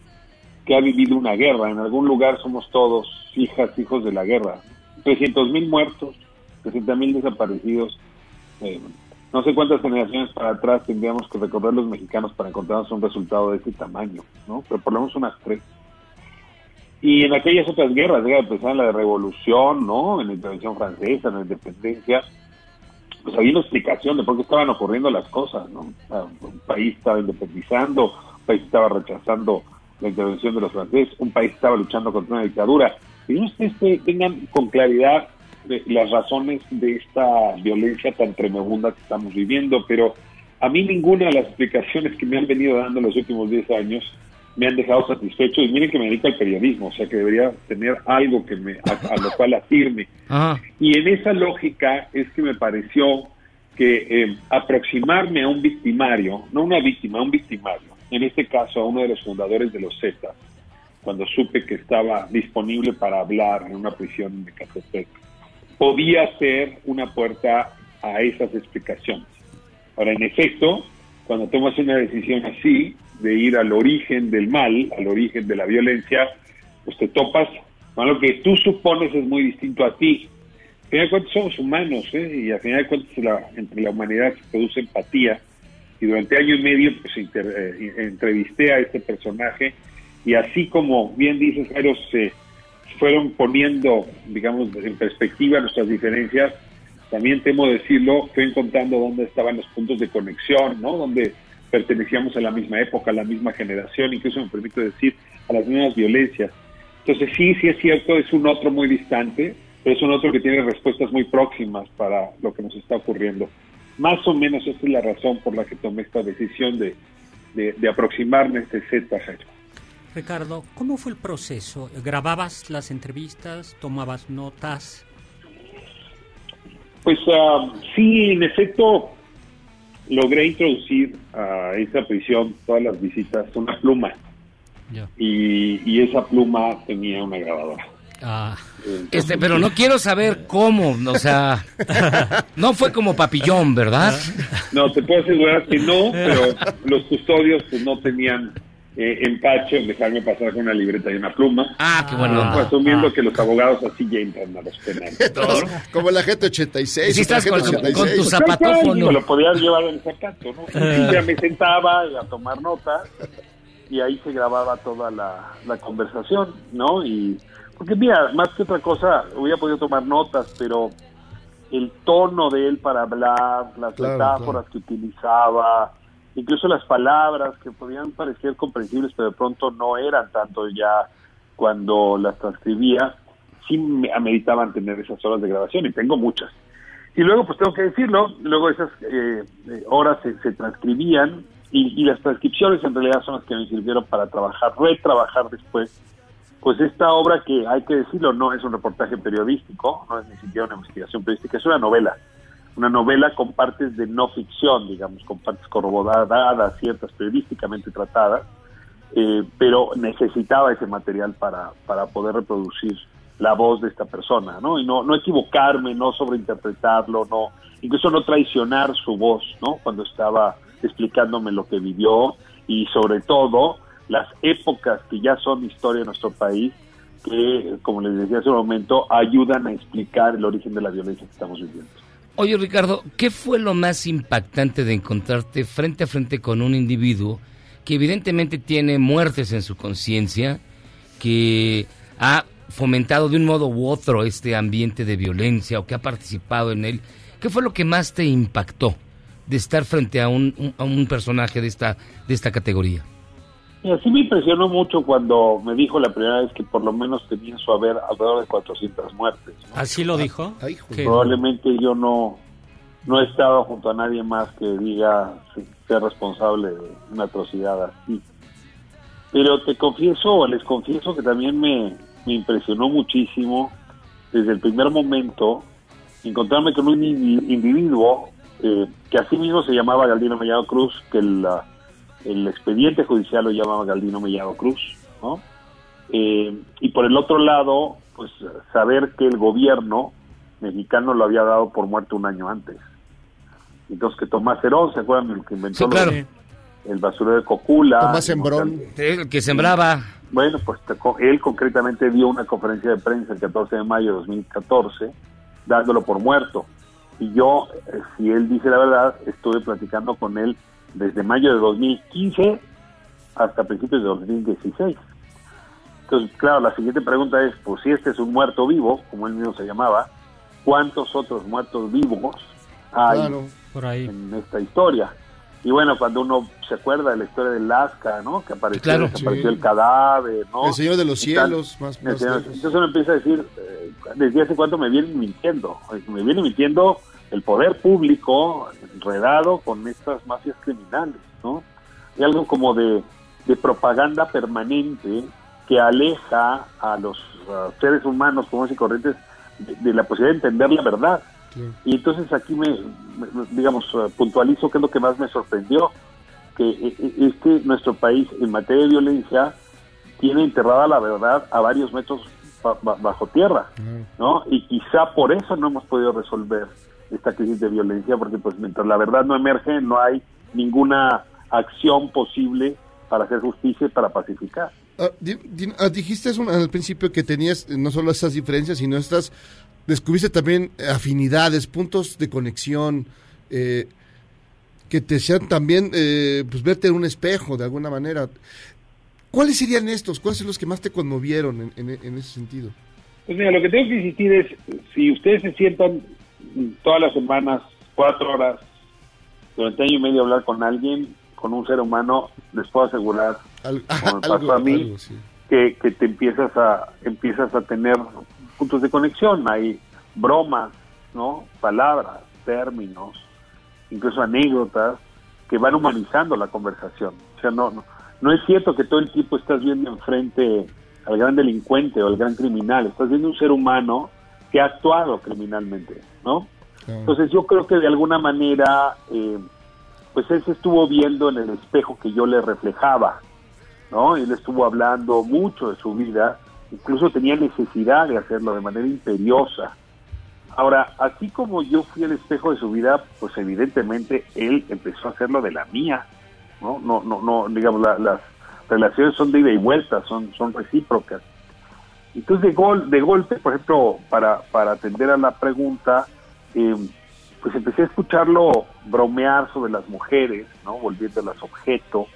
que ha vivido una guerra. En algún lugar somos todos hijas, hijos de la guerra. 300 mil muertos, 60 mil desaparecidos. Eh, no sé cuántas generaciones para atrás tendríamos que recorrer los mexicanos para encontrarnos un resultado de ese tamaño, ¿no? Pero por lo menos unas tres. Y en aquellas otras guerras, ya empezar en la revolución, ¿no? En la intervención francesa, en la independencia, pues había una explicación de por qué estaban ocurriendo las cosas, ¿no? Un país estaba independizando, un país estaba rechazando la intervención de los franceses, un país estaba luchando contra una dictadura. Y no ustedes tengan con claridad de las razones de esta violencia tan tremenda que estamos viviendo, pero a mí ninguna de las explicaciones que me han venido dando los últimos 10 años me han dejado satisfecho y miren que me dedico al periodismo, o sea que debería tener algo que me a, a lo cual afirme. Ajá. Y en esa lógica es que me pareció que eh, aproximarme a un victimario, no una víctima, a un victimario, en este caso a uno de los fundadores de los Zetas, cuando supe que estaba disponible para hablar en una prisión de Catepec, podía ser una puerta a esas explicaciones. Ahora, en efecto, cuando tomas una decisión así, de ir al origen del mal, al origen de la violencia, pues te topas con lo que tú supones es muy distinto a ti. Al final de cuentas somos humanos, ¿eh? y al final de cuentas la- entre la humanidad se produce empatía. Y durante año y medio pues inter- eh, entrevisté a este personaje y así como bien dices, Jairo, se fueron poniendo, digamos, en perspectiva nuestras diferencias, también temo decirlo, fue encontrando dónde estaban los puntos de conexión, ¿no? Donde pertenecíamos a la misma época, a la misma generación, incluso me permito decir, a las mismas violencias. Entonces sí, sí es cierto, es un otro muy distante, pero es un otro que tiene respuestas muy próximas para lo que nos está ocurriendo. Más o menos esa es la razón por la que tomé esta decisión de, de, de aproximarme a este Z, Jairo. Ricardo, ¿cómo fue el proceso? ¿Grababas las entrevistas? ¿Tomabas notas? Pues ah, sí, en efecto, logré introducir a esa prisión todas las visitas una pluma. Y, y esa pluma tenía una grabadora. Este, pero no quiero saber cómo, o sea, [LAUGHS] no fue como papillón, ¿verdad? No, te puedo asegurar que no, pero [LAUGHS] los custodios pues, no tenían eh, empacho en dejarme pasar con una libreta y una pluma. Ah, qué bueno. Pues, asumiendo que los abogados así ya entran a los penales. [LAUGHS] Todos, como la gente 86. Sí, estás con- gente con tu 86. zapatófono. Me lo podías llevar en zapato, ¿no? [LAUGHS] Y ya me sentaba a tomar notas y ahí se grababa toda la, la conversación, ¿no? Y porque mira, más que otra cosa, hubiera podido tomar notas, pero el tono de él para hablar, las Claro, metáforas que utilizaba, incluso las palabras que podían parecer comprensibles, pero de pronto no eran tanto ya cuando las transcribía, sí me ameritaban tener esas horas de grabación y tengo muchas. Y luego, pues tengo que decirlo, luego esas eh, eh, horas se, se transcribían y, y las transcripciones en realidad son las que me sirvieron para trabajar, retrabajar después. Pues esta obra que hay que decirlo, no es un reportaje periodístico, no es ni siquiera una investigación periodística, es una novela. Una novela con partes de no ficción, digamos, con partes corroboradas, ciertas periodísticamente tratadas, eh, pero necesitaba ese material para, para poder reproducir la voz de esta persona, ¿no? Y no, no equivocarme, no sobreinterpretarlo, no, incluso no traicionar su voz, ¿no? Cuando estaba explicándome lo que vivió y sobre todo las épocas que ya son historia de nuestro país, que, como les decía hace un momento, ayudan a explicar el origen de la violencia que estamos viviendo. Oye, Ricardo, ¿qué fue lo más impactante de encontrarte frente a frente con un individuo que evidentemente tiene muertes en su conciencia, que ha fomentado de un modo u otro este ambiente de violencia o que ha participado en él? ¿Qué fue lo que más te impactó de estar frente a un, un- a un personaje de esta, de esta categoría? Y así me impresionó mucho cuando me dijo la primera vez que por lo menos tenía en su haber alrededor de 400 muertes. ¿no? ¿Así lo dijo? Probablemente yo no no he estado junto a nadie más que diga ser responsable de una atrocidad así. Pero te confieso, o les confieso que también me, me impresionó muchísimo desde el primer momento encontrarme con un indi- individuo eh, que así mismo se llamaba Galdino Mellado Cruz, que el, ah, el expediente judicial lo llamaba Galdino Mellado Cruz, ¿no? Eh, y por el otro lado, pues saber que el gobierno mexicano lo había dado por muerto un año antes. Entonces que Tomás Herón, ¿se acuerdan el que inventó Sí, claro. el basurero de Cocula? Tomás Sembrón. El que sembraba. Bueno, pues él concretamente dio una conferencia de prensa el 14 de mayo de 2014, dándolo por muerto. Y yo, eh, si él dice la verdad, estuve platicando con él desde mayo de 2015 hasta principios de 2016. Entonces, claro, la siguiente pregunta es, pues si este es un muerto vivo, como él mismo se llamaba, ¿cuántos otros muertos vivos hay Claro. Por ahí. en esta historia? Y bueno, cuando uno se acuerda de la historia de Lasca, ¿no? Que apareció, Claro. desapareció Sí. el cadáver, ¿no? El Señor de los. Cielos, más- más. Entonces uno empieza a decir, eh, ¿desde hace cuánto me vienen mintiendo? Me viene mintiendo el poder público enredado con estas mafias criminales, ¿no? Hay algo como de, de propaganda permanente que aleja a los uh, seres humanos comunes y corrientes de, de la posibilidad de entender la verdad. Y entonces aquí me, me- digamos, uh, puntualizo qué es lo que más me sorprendió, que eh, eh, es que nuestro país en materia de violencia tiene enterrada la verdad a varios metros ba- ba- bajo tierra, ¿no? Y quizá por eso no hemos podido resolver esta crisis de violencia, porque pues mientras la verdad no emerge, no hay ninguna acción posible para hacer justicia y para pacificar. Ah, ah, dijiste al principio que tenías eh, no solo estas diferencias, sino estas, descubriste también afinidades, puntos de conexión, eh, que te hacían también eh, pues verte en un espejo de alguna manera. ¿Cuáles serían estos? ¿Cuáles son los que más te conmovieron en, en- en ese sentido? Pues mira, lo que tengo que insistir es, si ustedes se sientan todas las semanas, cuatro horas, durante año y medio hablar con alguien, con un ser humano, les puedo asegurar, como me [LAUGHS] pasó a mí, algo, sí. que, que te empiezas a empiezas a tener puntos de conexión, hay bromas, ¿no? Palabras, términos, incluso anécdotas que van humanizando la conversación. O sea, no, no, no es cierto que todo el tiempo estás viendo enfrente al gran delincuente o al gran criminal, estás viendo un ser humano que ha actuado criminalmente, ¿no? Entonces yo creo que de alguna manera, eh, pues él se estuvo viendo en el espejo que yo le reflejaba, ¿no? Él estuvo hablando mucho de su vida, incluso tenía necesidad de hacerlo de manera imperiosa. Ahora, así como yo fui el espejo de su vida, pues evidentemente él empezó a hacerlo de la mía, ¿no? No, no, no, digamos, la- las relaciones son de ida y vuelta, son, son recíprocas. Entonces, de, gol, de golpe, por ejemplo, para, para atender a la pregunta, eh, pues empecé a escucharlo bromear sobre las mujeres, ¿no? Volviéndolas objeto,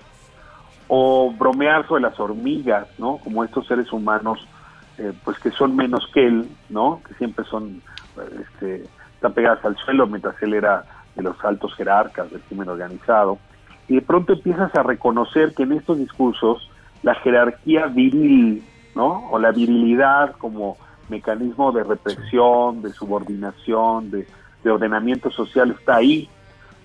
o bromear sobre las hormigas, ¿no? Como estos seres humanos, eh, pues que son menos que él, ¿no? Que siempre son, eh, este, están pegadas al suelo mientras él era de los altos jerarcas del crimen organizado. Y de pronto empiezas a reconocer que en estos discursos la jerarquía viril, ¿no? O la virilidad como mecanismo de represión, de subordinación, de, de ordenamiento social está ahí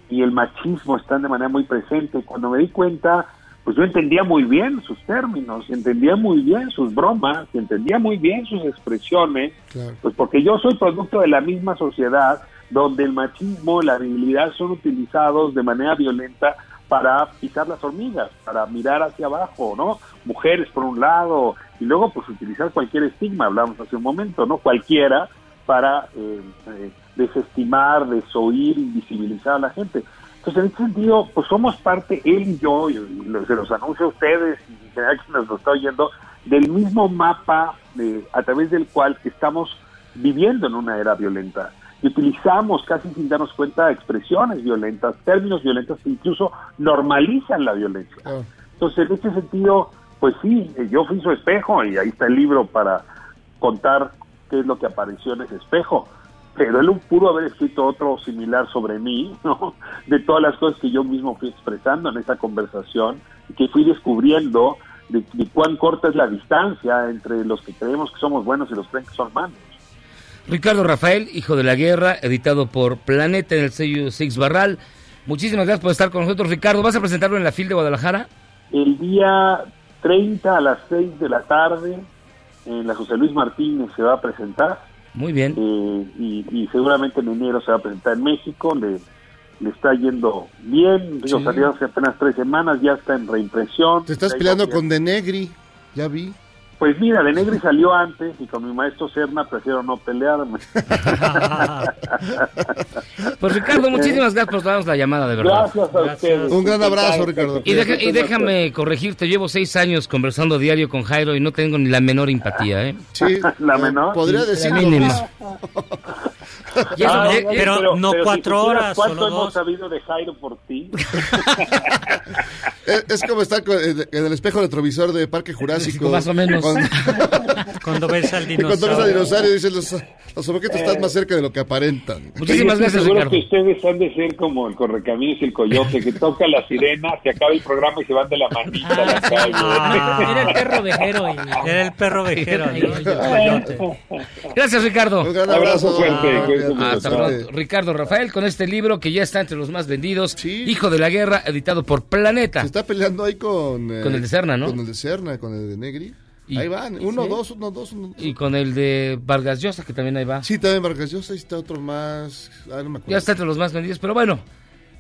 y el machismo está de manera muy presente. Cuando me di cuenta, pues yo entendía muy bien sus términos, entendía muy bien sus bromas, entendía muy bien sus expresiones, pues porque yo soy producto de la misma sociedad donde el machismo y la virilidad son utilizados de manera violenta para pisar las hormigas, para mirar hacia abajo, ¿no? Mujeres por un lado, y luego pues utilizar cualquier estigma, hablamos hace un momento, ¿no? Cualquiera para eh, eh, desestimar, desoír, invisibilizar a la gente. Entonces, en ese sentido, pues somos parte, él y yo, y se los anuncio a ustedes y en general quien nos lo está oyendo, del mismo mapa de- a través del cual estamos viviendo en una era violenta. Y utilizamos casi sin darnos cuenta expresiones violentas, términos violentos que incluso normalizan la violencia. Entonces, en ese sentido, pues sí, eh, yo fui su espejo y ahí está el libro para contar qué es lo que apareció en ese espejo. Pero él pudo haber escrito otro similar sobre mí, [LAUGHS] ¿no? De todas las cosas que yo mismo fui expresando en esa conversación y que fui descubriendo de, de cuán corta es la distancia entre los que creemos que somos buenos y los que creen que son malos. Ricardo Rafael, Hijo de la Guerra, editado por Planeta en el sello Six Barral. Muchísimas gracias por estar con nosotros, Ricardo. ¿Vas a presentarlo en la FIL de Guadalajara? El día 30 a las 6 de la tarde, en la José Luis Martínez se va a presentar. Muy bien. Eh, y, y seguramente en enero se va a presentar en México. Le, le está yendo bien. Digo, Sí. salió hace apenas tres semanas, ya está en reimpresión. Te estás peleando con De Negri, ya vi. Pues mira, de Negri salió antes y con mi maestro Serna prefiero no pelearme. [LAUGHS] Pues Ricardo, muchísimas gracias por darnos la llamada, de verdad. Gracias a ustedes. Un gran abrazo, Ricardo. Y, deja- y déjame corregirte, llevo seis años conversando diario con Jairo y no tengo ni la menor empatía, ¿eh? Sí, [LAUGHS] La menor. Podría La decir mínima. [LAUGHS] Y eso Ah, no- pero no cuatro horas, ¿Cuánto solo hemos dos. sabido de Jairo por ti? [LAUGHS] Es, es como estar con- en en el espejo retrovisor de Parque Jurásico. Más o menos. Cuando ves al y cuando ves al dinosaurio. dinosaurio dicen los, los objetos están más cerca de lo que aparentan. Muchísimas estoy gracias, seguro Ricardo. que ustedes han de ser como el correcaminos y el coyote, que toca la sirena, se acaba el programa y se van de la manita a la calle. Ah. Era el perro vejero y... Era el perro vejero. [LAUGHS] Gracias, Ricardo. Un gran Abrazo abrazo. fuerte, Ah. Hasta pronto. Ricardo Rafael con este libro que ya está entre los más vendidos. Sí. Hijo de la Guerra, editado por Planeta. Se está peleando ahí con... eh, Con el de Serna, ¿no? Con el de Serna, con el de Negri. Y- ahí van, uno, sí. dos, uno, dos, uno, dos. Y con el de Vargas Llosa, que también ahí va. Sí, también Vargas Llosa, ahí está otro más. Ah, no me acuerdo. Ya está entre los más vendidos, pero bueno.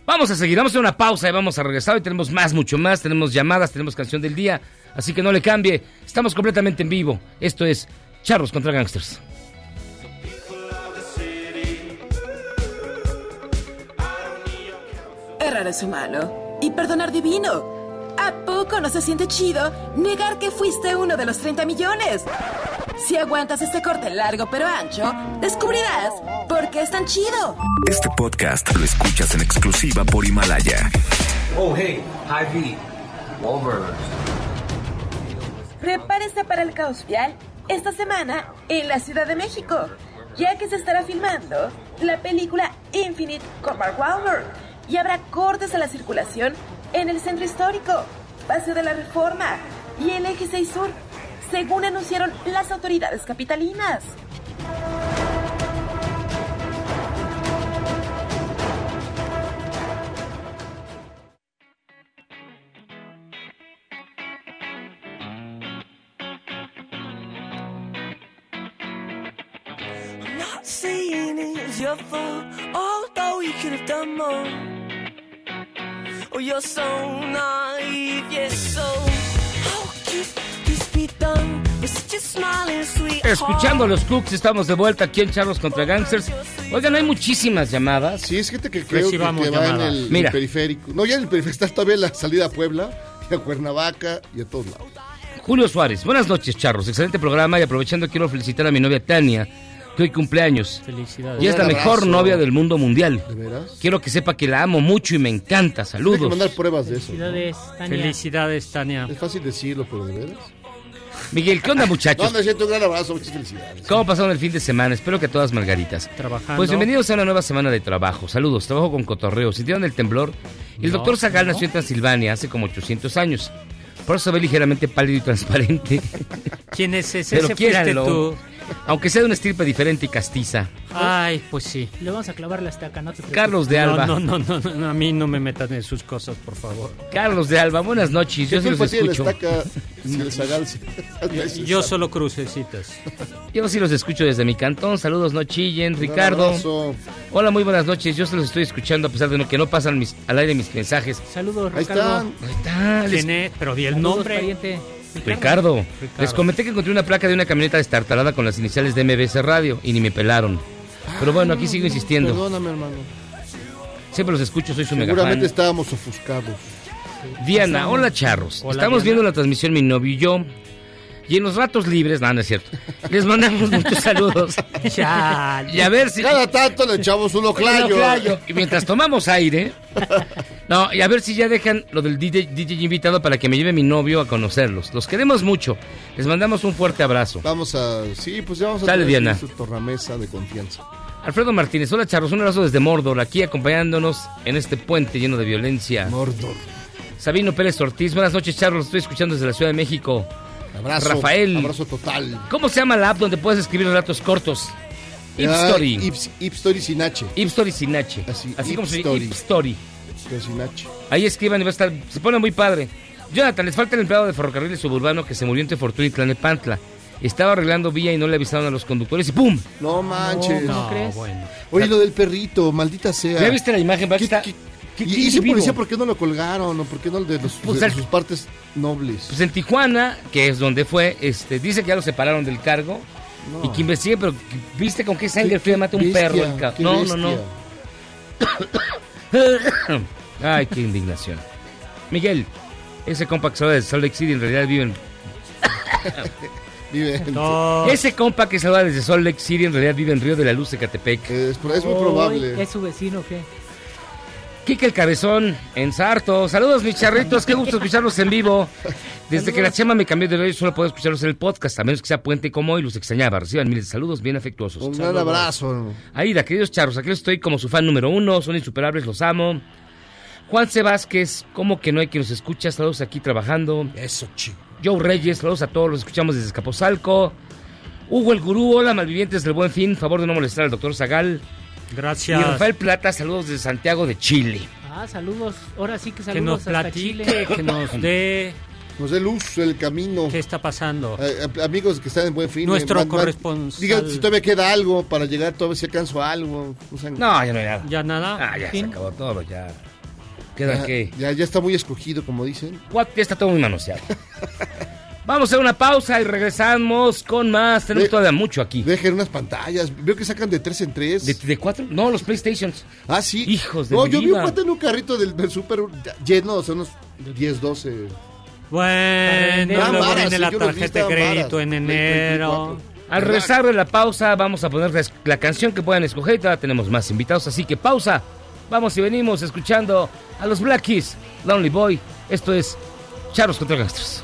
Vamos a seguir, vamos a hacer una pausa y vamos a regresar. Hoy tenemos más, mucho más. Tenemos llamadas, tenemos canción del día. Así que no le cambie. Estamos completamente en vivo. Esto es Charros contra Gangsters. Errar es humano y perdonar divino. ¿A poco no se siente chido negar que fuiste uno de los 30 millones? Si aguantas este corte largo pero ancho, descubrirás por qué es tan chido. Este podcast lo escuchas en exclusiva por Himalaya. Oh, hey, Hy-Vee, Wahlburgers. Prepárense para el caos vial esta semana en la Ciudad de México, ya que se estará filmando la película Infinite con Mark Wahlberg y habrá cortes a la circulación en el centro histórico, Paseo de la Reforma y el Eje 6 Sur, según anunciaron las autoridades capitalinas. Oh, you're so naive, yes, so how could this be done with such a smiling sweet Escuchando a los Cooks, estamos de vuelta aquí en Charlos contra Gangsters. Oigan, hay muchísimas llamadas. Sí, es gente que creo que, que va en el, el Mira. periférico. No, ya en el periférico está todavía la salida a Puebla, y a Cuernavaca y a todos lados. Julio Suárez, buenas noches, Charros. Excelente programa y aprovechando quiero felicitar a mi novia Tania, que hoy cumpleaños. Felicidades. Y es la mejor novia del mundo mundial. ¿De veras? Quiero que sepa que la amo mucho y me encanta. Hay que mandar Saludos. pruebas de eso. Felicidades, Tania. Felicidades, Tania. Es fácil decirlo, pero ¿de veras? [LAUGHS] Miguel, ¿qué onda, muchachos? No, siento un gran abrazo, muchas felicidades. ¿Cómo pasaron el fin de semana? Espero que todas margaritas. Trabajando. Pues bienvenidos a una nueva semana de trabajo. Saludos, trabajo con cotorreo. ¿Sintieron el temblor? El No, doctor Zagal no. nació en Transilvania hace como 800 años. Por eso se ve ligeramente pálido y transparente. ¿Quién es ese? Pero Ese tú. Aunque sea de una estirpe diferente y castiza. Ay, pues sí. Le vamos a clavar la estaca, no te preocupes. Carlos de Alba. No, no, no, no, no, a mí no me metan en sus cosas, por favor. Carlos de Alba, buenas noches. Yo sí ¿Qué los escucho. estaca si [LAUGHS] Yo solo crucecitas. Yo sí los escucho desde mi cantón. Saludos, no chillen. Un Ricardo. abrazo. Hola, muy buenas noches. Yo se los estoy escuchando a pesar de que no pasan mis- al aire mis mensajes. Saludos, Ahí Ricardo. están. Ahí está. les- ¿Quién es? Pero di el Saludos, nombre. pariente. Ricardo. Ricardo. Les comenté que encontré una placa de una camioneta destartalada con las iniciales de MBS Radio y ni me pelaron. Pero bueno, aquí sigo insistiendo. Perdóname, hermano. Siempre los escucho, soy su mega Seguramente estábamos ofuscados. Diana, hola charros. Hola, Estamos Diana. viendo la transmisión mi novio y yo. Y en los ratos libres, no, no es cierto. Les mandamos muchos saludos. [LAUGHS] Chale. Y a ver si. Cada tanto le echamos. Un oclayo. Y mientras tomamos aire. [LAUGHS] No, y a ver si ya dejan lo del DJ, DJ invitado para que me lleve mi novio a conocerlos. Los queremos mucho. Les mandamos un fuerte abrazo. Vamos a. Sí, pues ya vamos a Dale, tener Diana. su tornamesa de confianza. Alfredo Martínez, hola charros, un abrazo desde Mordor, aquí acompañándonos en este puente lleno de violencia. Mordor. Sabino Pérez Ortiz, buenas noches charros, los estoy escuchando desde la Ciudad de México. Abrazo. Rafael. Abrazo total. ¿Cómo se llama la app donde puedes escribir relatos cortos? Ah, Story. Ips- Ip Story sin H. Ip Story sin H. Así, Así como se Story. Ip Story. Pero sin H. Ahí escriban y va a estar. Se pone muy padre. Jonathan, les falta el empleado de ferrocarriles suburbano que se murió entre Fortuna y Tlanepantla. Estaba arreglando vía y no le avisaron a los conductores y ¡pum! No manches. No, ¿cómo crees? bueno. Oye, lo del perrito, maldita sea. ¿Ya viste la imagen? ¿Qué- está- qué- qué- y, ese individuo. policía, ¿por qué no lo colgaron? ¿O por qué no de, los, Pues de al- sus partes nobles? Pues en Tijuana, que es donde fue, este, dice que ya lo separaron del cargo No. y que investigue, pero ¿viste con qué sangre fría mata un bestia, perro? el ca- qué No, no, no. [COUGHS] [COUGHS] Ay, qué indignación. Miguel, ese compa que se va de Salt Lake City en realidad vive en... [LAUGHS] Vive en- Ese compa que se va desde Salt Lake City en realidad vive en Río de la Luz, Ecatepec. Es, muy Uy, ¿Es su vecino qué? Quique el Cabezón, en Sarto. Saludos, mis charritos. Qué gusto escucharlos en vivo. Desde que la chema me cambió de radio, solo puedo escucharlos en el podcast, a menos que sea puente como hoy. Los extrañaba. Reciban miles de saludos bien afectuosos. Un gran abrazo. Aida, queridos charros, aquí estoy como su fan número uno. Son insuperables, los amo. Juan C. Vázquez, como que no hay quien nos escucha. Saludos aquí trabajando. Eso, chico. Joe Reyes, saludos a todos. Los escuchamos desde Escapozalco. Hugo el Gurú, hola, malvivientes del Buen Fin. Favor de no molestar al doctor Zagal. Gracias. Y Rafael Plata, saludos desde Santiago de Chile. Ah, saludos. Ahora sí que Que saludos nos hasta platique, Chile. que nos dé... Nos dé luz, el camino. ¿Qué está pasando? Eh, eh, amigos que están en buen fin. Nuestro eh, man- man- corresponsal. Digan si todavía queda algo para llegar, todavía si alcanzo algo. No, ya no hay nada. ¿Ya nada? Ah, ya ¿Fin? se acabó todo, ya. ¿Queda ya, qué? Ya, ya está muy escogido, como dicen. What? Ya está todo muy manoseado. [LAUGHS] Vamos a hacer una pausa y regresamos con más. Tenemos De- todavía mucho aquí. Dejen unas pantallas. Veo que sacan de tres en tres. ¿De, de cuatro? No, los PlayStations. Ah, sí. Hijos de No, mi yo vi un cuate en un carrito del, del súper lleno, o sea, unos 10, 12. Bueno, Estaban luego varas, viene la tarjeta de crédito en enero. 24. Al regresar de la pausa, vamos a poner la, la canción que puedan escoger. y Todavía tenemos más invitados, así que pausa. Vamos y venimos escuchando a los Black Keys, Lonely Boy. Esto es Charros contra Gangsters.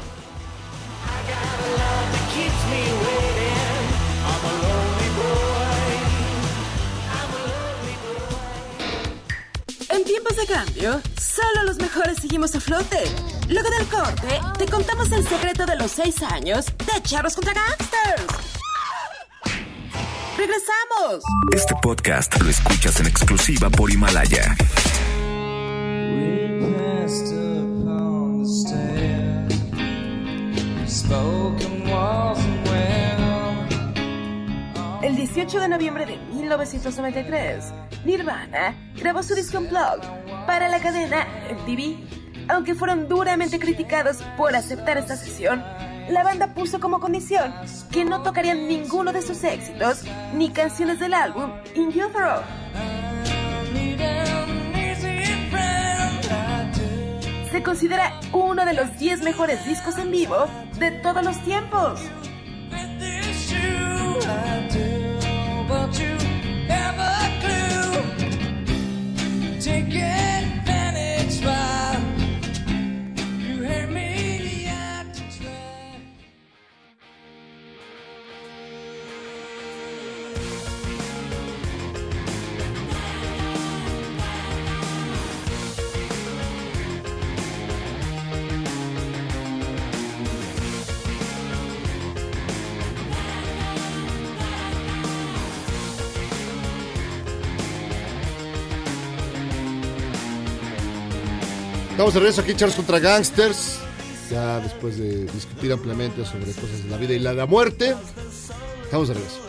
En tiempos de cambio, solo los mejores seguimos a flote. Luego del corte, te contamos el secreto de los seis años de Charros contra Gangsters. ¡Regresamos! Este podcast lo escuchas en exclusiva por Himalaya. El 18 de noviembre de 1993, Nirvana grabó su disco Unplugged para la cadena MTV. Aunque fueron duramente criticados por aceptar esta sesión, la banda puso como condición que no tocarían ninguno de sus éxitos ni canciones del álbum In Utero. Se considera uno de los 10 mejores discos en vivo de todos los tiempos. Estamos de regreso aquí, Charles contra Gangsters. Ya después de discutir ampliamente sobre cosas de la vida y la de la muerte. Estamos de regreso.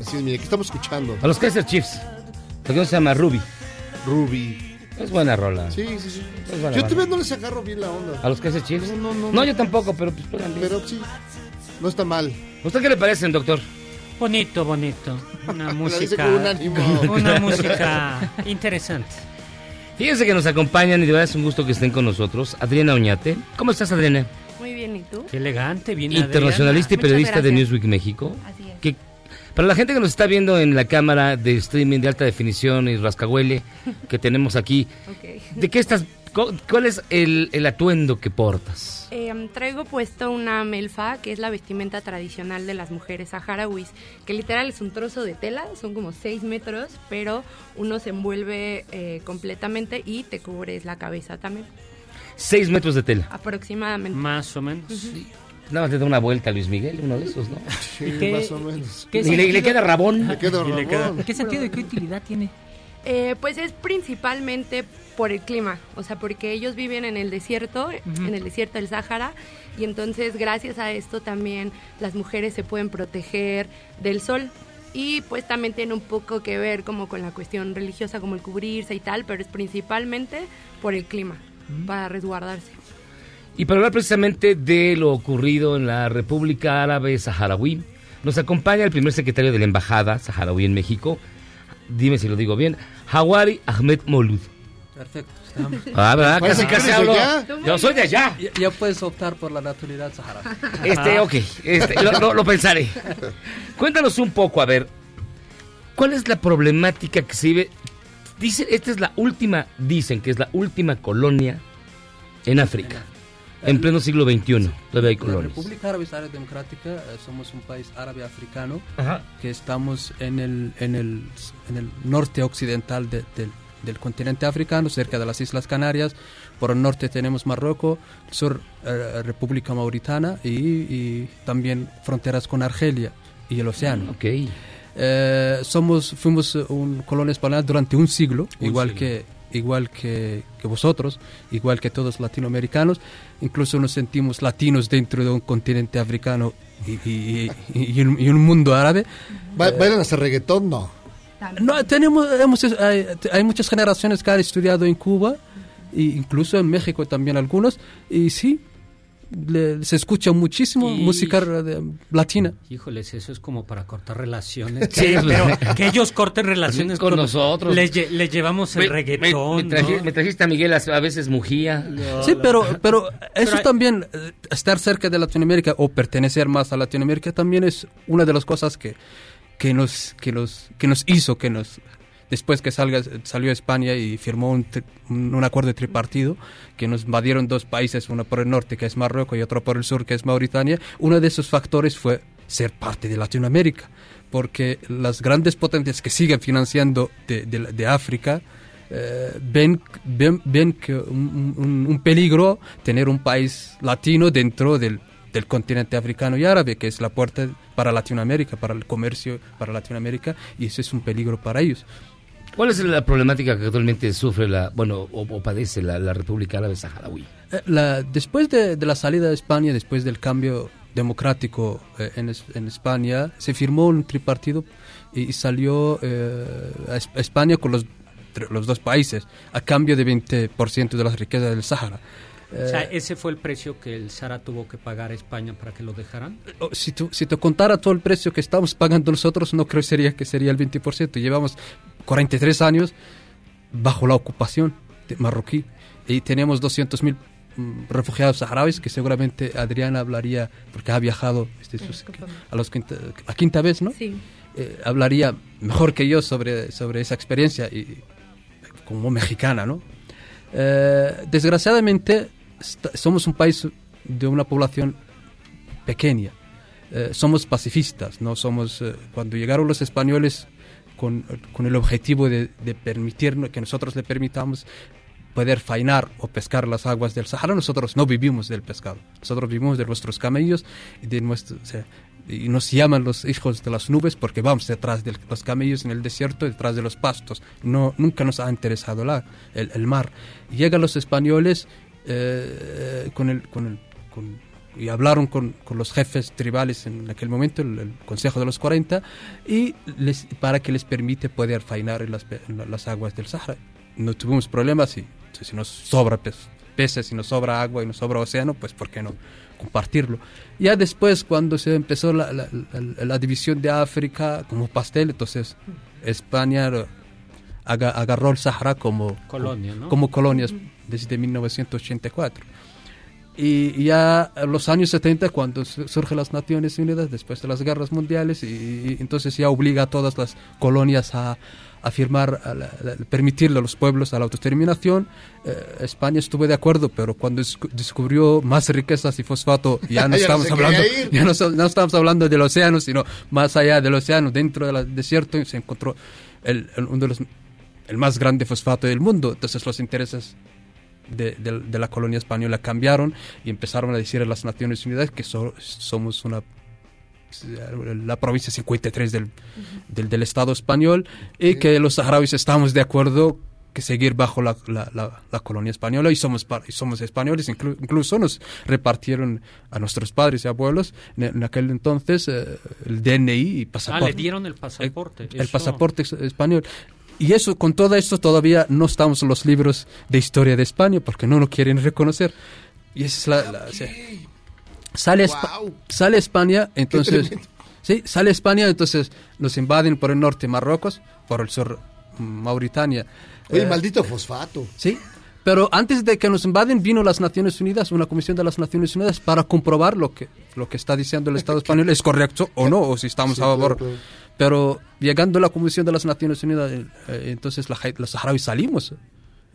Así es, mire, ¿qué estamos escuchando? A los Kaiser Chiefs. La canción se llama Ruby. Ruby. Es buena rola. Sí, sí, sí. Es buena Yo todavía no les agarro bien la onda. ¿A los Kaiser Chiefs? No, no, no. No, yo tampoco, pero pues. Pero sí, no está mal. ¿Usted qué le parecen, doctor? Bonito, bonito. Una [LAUGHS] Lo música. con un ánimo. Una [LAUGHS] música interesante. Fíjense que nos acompañan y de verdad es un gusto que estén con nosotros. Adriana Oñate. ¿Cómo estás, Adriana? Muy bien, ¿y tú? Qué elegante, bien Internacionalista y periodista de. Newsweek México. Así es. Que para la gente que nos está viendo en la cámara de streaming de alta definición y rascahuele que tenemos aquí. [LAUGHS] ¿de qué estás? Cu- ¿Cuál es el, el atuendo que portas? Eh, traigo puesto una melfa, que es la vestimenta tradicional de las mujeres saharauis, que literal es un trozo de tela, son como 6 metros, pero uno se envuelve eh, completamente y te cubres la cabeza también, Seis metros de tela. aproximadamente. Más o menos. Ujú. Nada más le da una vuelta a Luis Miguel, uno de esos, ¿no? Sí, ¿Y qué- más o menos. qué Y le, y le queda rabón. Le queda Ramón. ¿Qué sentido y qué utilidad tiene? Eh, pues es principalmente por el clima, o sea, porque ellos viven en el desierto, en el desierto del Sáhara, y entonces gracias a esto también las mujeres se pueden proteger del sol. Y pues también tiene un poco que ver como con la cuestión religiosa, como el cubrirse y tal, pero es principalmente por el clima, para resguardarse. Y para hablar precisamente de lo ocurrido en la República Árabe Saharaui, nos acompaña el primer secretario de la Embajada Saharaui en México, dime si lo digo bien, Hawari Ahmed Molud. Perfecto. estamos. Ah, ¿verdad? Casi, casi hablo. Yo soy de allá. Ya, ya puedes optar por la naturalidad saharaui. Este, ok, este, lo, lo- lo pensaré. Cuéntanos un poco, a ver, ¿cuál es la problemática que se vive? Dicen, esta es la última, dicen que es la última colonia en África, en pleno siglo XXI, todavía hay La colonias. República Árabe Saharaui Democrática eh, somos un país árabe africano Ajá. que estamos en el, en el, en el norte occidental de- del, del continente africano, cerca de las Islas Canarias. Por el norte tenemos Marruecos, sur eh, República Mauritana y, y también fronteras con Argelia y el océano. Ok. Eh, somos, fuimos un colonia española durante un siglo, Un igual siglo. que igual que, que vosotros, igual que todos latinoamericanos. Incluso nos sentimos latinos dentro de un continente africano y, y- y- y un, y un mundo árabe. Ba- ¿Bailan hasta reggaetón? No. No, tenemos, hemos, hay, hay muchas generaciones que han estudiado en Cuba, e incluso en México también algunos, y sí, le- se escucha muchísimo Y- música eh, latina. Híjoles, eso es como para cortar relaciones. [LAUGHS] Sí, pero que ellos corten relaciones Con nosotros. Les, les llevamos el Me- reggaetón. Me, me traji- ¿no? me trajiste a Miguel a, a veces Mujía. Sí, pero, pero eso Pero hay- también, eh, estar cerca de Latinoamérica o pertenecer más a Latinoamérica también es una de las cosas que, que, nos, que, nos, que nos hizo, que nos, después que salga, salió España y firmó un, un, acuerdo tripartido, que nos invadieron dos países, uno por el norte que es Marruecos y otro por el sur que es Mauritania, uno de esos factores fue ser parte de Latinoamérica, porque las grandes potencias que siguen financiando de, de, África, eh, ven, ven, ven que un, un- un peligro tener un país latino dentro del, del continente africano y árabe, que es la puerta para Latinoamérica, para el comercio para Latinoamérica, y eso es un peligro para ellos. ¿Cuál es la problemática que actualmente sufre la, bueno, o, padece la, República Árabe Saharaui? Eh, la- después de, la salida de España, después del cambio democrático eh, en, en España, se firmó un tripartido y, salió eh, a Es- a España con los, los dos países a cambio de 20% de las riquezas del Sahara. O sea, Eh, ese fue el precio que el Sara tuvo que pagar a España para que lo dejaran. Oh, si, tú- si te contara todo el precio que estamos pagando nosotros, no creo sería que sería el 20%. Llevamos 43 años bajo la ocupación de marroquí y tenemos 200.000 mm, refugiados saharauis que seguramente Adriana hablaría, porque ha viajado este, sus- a, los quinta, a quinta vez, ¿no? Sí. Eh, hablaría mejor que yo sobre, sobre esa experiencia y como mexicana, ¿no? Eh, desgraciadamente somos un país de una población pequeña. Eh, somos pacifistas, no somos eh, cuando llegaron los españoles con, con el objetivo de, de permitirnos que nosotros le permitamos poder faenar o pescar las aguas del Sahara, nosotros no vivimos del pescado. Nosotros vivimos de nuestros camellos y de nuestro, o sea, y nos llaman los hijos de las nubes porque vamos detrás de los camellos en el desierto, detrás de los pastos. No, nunca nos ha interesado la, el, el mar. Llegan los españoles eh, con el, con el, con- y hablaron con, con los jefes tribales en aquel momento, el, el Consejo de los 40, y les, para que les permite poder faenar en las, en la- las aguas del Sahara. No tuvimos problemas y si nos sobra pez- peces, si nos sobra agua y nos sobra océano, pues ¿por qué no compartirlo? Ya después, cuando se empezó la, la- la- la división de África como pastel, entonces España aga- agarró el Sahara como Colonia, ¿no? como colonias desde 1984. Y ya en los años 70, cuando su- surgen las Naciones Unidas, después de las guerras mundiales, y, y entonces ya obliga a todas las colonias a, a firmar, a la- la- permitirle a los pueblos a la autodeterminación. Eh, España estuvo de acuerdo, pero cuando descu- descubrió más riquezas y fosfato, [LAUGHS] ya no Ya estamos hablando, ya no, no estamos hablando del océano, sino más allá del océano, dentro del desierto, se encontró el, el- uno de los, el más grande fosfato del mundo. Entonces los intereses de, de- de la colonia española cambiaron y empezaron a decir a las Naciones Unidas que so- somos una la provincia 53 del, del, del Estado español y que los saharauis estamos de acuerdo que seguir bajo la, la, la- la colonia española y somos, y somos españoles, inclu- incluso nos repartieron a nuestros padres y abuelos en, en aquel entonces eh, el DNI y Ah, pasaporte. le dieron el pasaporte. el eso- pasaporte español. Y eso, con todo esto, todavía no estamos en los libros de historia de España porque no lo quieren reconocer. Y esa es la... la- o sea, sale, Espa- sale España, entonces... Sí, sale España, entonces nos invaden por el norte Marruecos, por el sur Mauritania. Oye, Eh, maldito fosfato. Sí, pero antes de que nos invaden vino las Naciones Unidas, una comisión de las Naciones Unidas para comprobar lo que lo que está diciendo el Estado [LAUGHS] español es correcto o no, o si estamos Sí, a favor. claro, claro. Pero llegando a la comisión de las Naciones Unidas, eh, entonces los saharauis salimos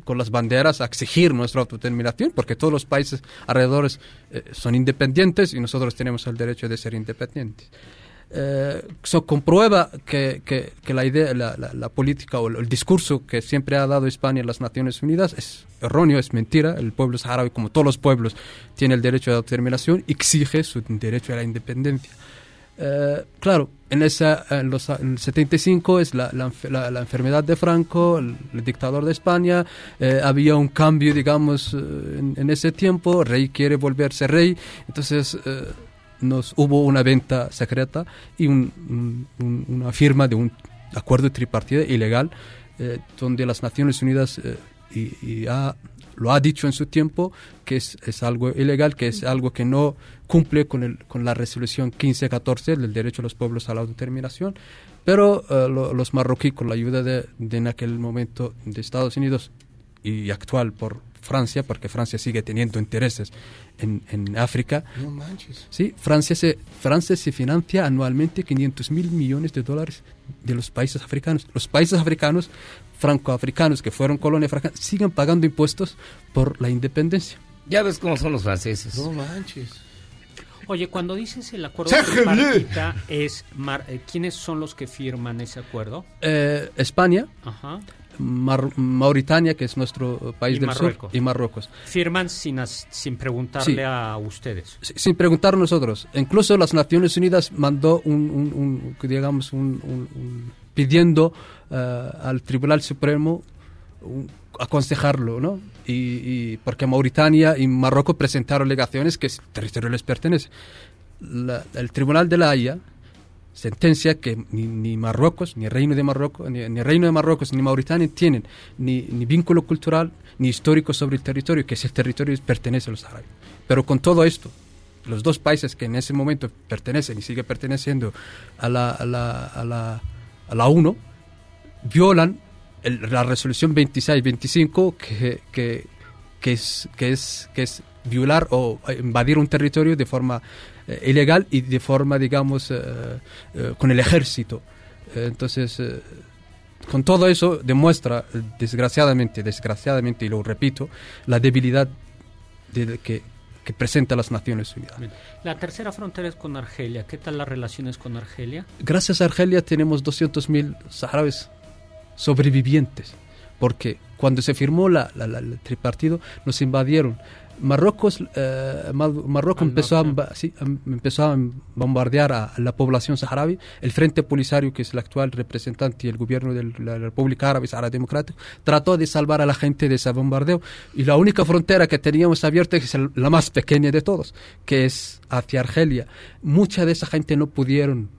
con las banderas a exigir nuestra autodeterminación, porque todos los países alrededor eh, son independientes y nosotros tenemos el derecho de ser independientes. Eh, eso comprueba que, que- la idea, la, política o el discurso que siempre ha dado España en las Naciones Unidas es erróneo, es mentira. El pueblo saharaui, como todos los pueblos, tiene el derecho a la autodeterminación, exige su derecho a la independencia. Eh, claro, en, esa, en, los, en el 75 es la, la, la- la enfermedad de Franco, el, el dictador de España, eh, había un cambio, digamos, eh, en, ese tiempo, rey quiere volverse rey, entonces eh, nos hubo una venta secreta y un- un- un- una firma de un acuerdo tripartita ilegal, donde las Naciones Unidas y, y ha- lo ha dicho en su tiempo que es, es algo ilegal, que es algo que no cumple con, el, con la resolución 1514 del derecho de los pueblos a la autodeterminación. Pero eh, lo- los marroquíes, con la ayuda de, de en aquel momento de Estados Unidos y actual por Francia, porque Francia sigue teniendo intereses en, en África, No manches. Sí, Francia se, Francia se financia anualmente 500 mil millones de dólares de los países africanos. Los países africanos, francoafricanos, que fueron colonia francesa, siguen pagando impuestos por la independencia. Ya ves cómo son los franceses. No manches. Oye, cuando dices el acuerdo tripartita, es mar- eh, ¿quiénes son los que firman ese acuerdo? Eh, España, Ajá. Mar- Mauritania, que es nuestro país Y del Marruecos. sur, y Marruecos. Firman sin, sin preguntarle Sí. a ustedes. Si- sin preguntar nosotros. Incluso las Naciones Unidas mandó un, un- digamos, un, pidiendo eh, al Tribunal Supremo aconsejarlo, ¿no? Y, y porque Mauritania y Marruecos presentaron alegaciones que el territorio les pertenece. La- el Tribunal de la Haya sentencia que ni, ni Marruecos, ni Reino de Marruecos, ni, ni Reino de Marruecos, ni Mauritania tienen ni, ni vínculo cultural ni histórico sobre el territorio, que ese territorio pertenece a los árabes. Pero con todo esto, los dos países que en ese momento pertenecen y sigue perteneciendo a la, a la, a la, a la UNO, violan la resolución 26-25 que, que, que, es, que, es, que es violar o invadir un territorio de forma eh, ilegal y de forma, digamos, eh, eh, con el ejército. Eh, entonces, con todo eso demuestra, desgraciadamente, desgraciadamente, y lo repito, la debilidad de, que, que presenta las Naciones Unidas. La tercera frontera es con Argelia. ¿Qué tal las relaciones con Argelia? Gracias a Argelia tenemos 200.000 saharauis sobrevivientes, porque cuando se firmó la, la- la- el tripartido nos invadieron. Marruecos, eh, Ma- Marruecos empezó a, sí, em- empezó a bombardear a la población saharaui. El Frente Polisario, que es el actual representante y el gobierno de la República Árabe Sahara Democrática, trató de salvar a la gente de ese bombardeo. Y la única frontera que teníamos abierta es la más pequeña de todos, que es hacia Argelia. Mucha de esa gente no pudieron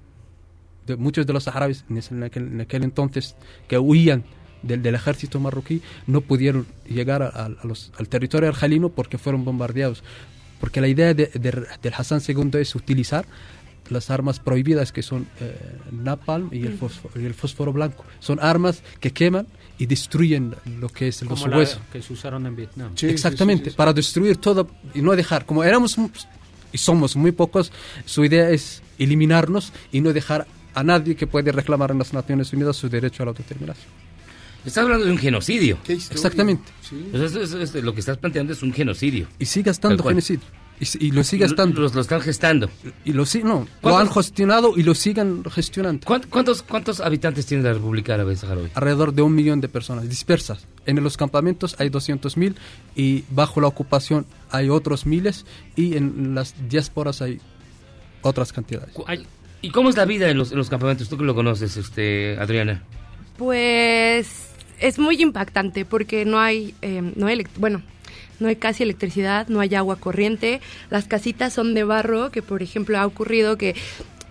de muchos de los saharauis en, ese- en aquel, en aquel entonces que huían del, del ejército marroquí no pudieron llegar a- a- a los- al territorio argelino porque fueron bombardeados. Porque la idea de, de- del Hassan II es utilizar las armas prohibidas que son eh, napalm y el, fósforo, y el fósforo blanco. Son armas que queman y destruyen lo que es los Como la huesos. que se usaron en Vietnam. Exactamente, para destruir todo y no dejar, como éramos y somos muy pocos, su idea es eliminarnos y no dejar a nadie que puede reclamar en las Naciones Unidas su derecho a la autodeterminación. Estás hablando de un genocidio. Exactamente. Pues eso- eso- eso- lo que estás planteando es un genocidio. Y sigue estando genocidio. Y, lo sigue estando. Los, lo están gestando. Y lo, sí- no, lo ¿Cuántos- han gestionado y lo siguen gestionando. ¿Cuán- ¿Cuántos, cuántos habitantes tiene la República Árabe Saharaui? Alrededor de un millón de personas dispersas. En los campamentos hay 200.000 y bajo la ocupación hay otros miles y en las diásporas hay otras cantidades. ¿Y cómo es la vida en los, en los campamentos? Tú que lo conoces, este, Adriana. Pues es muy impactante porque no hay, eh, no hay bueno, no hay casi electricidad, no hay agua corriente, las casitas son de barro, que por ejemplo ha ocurrido que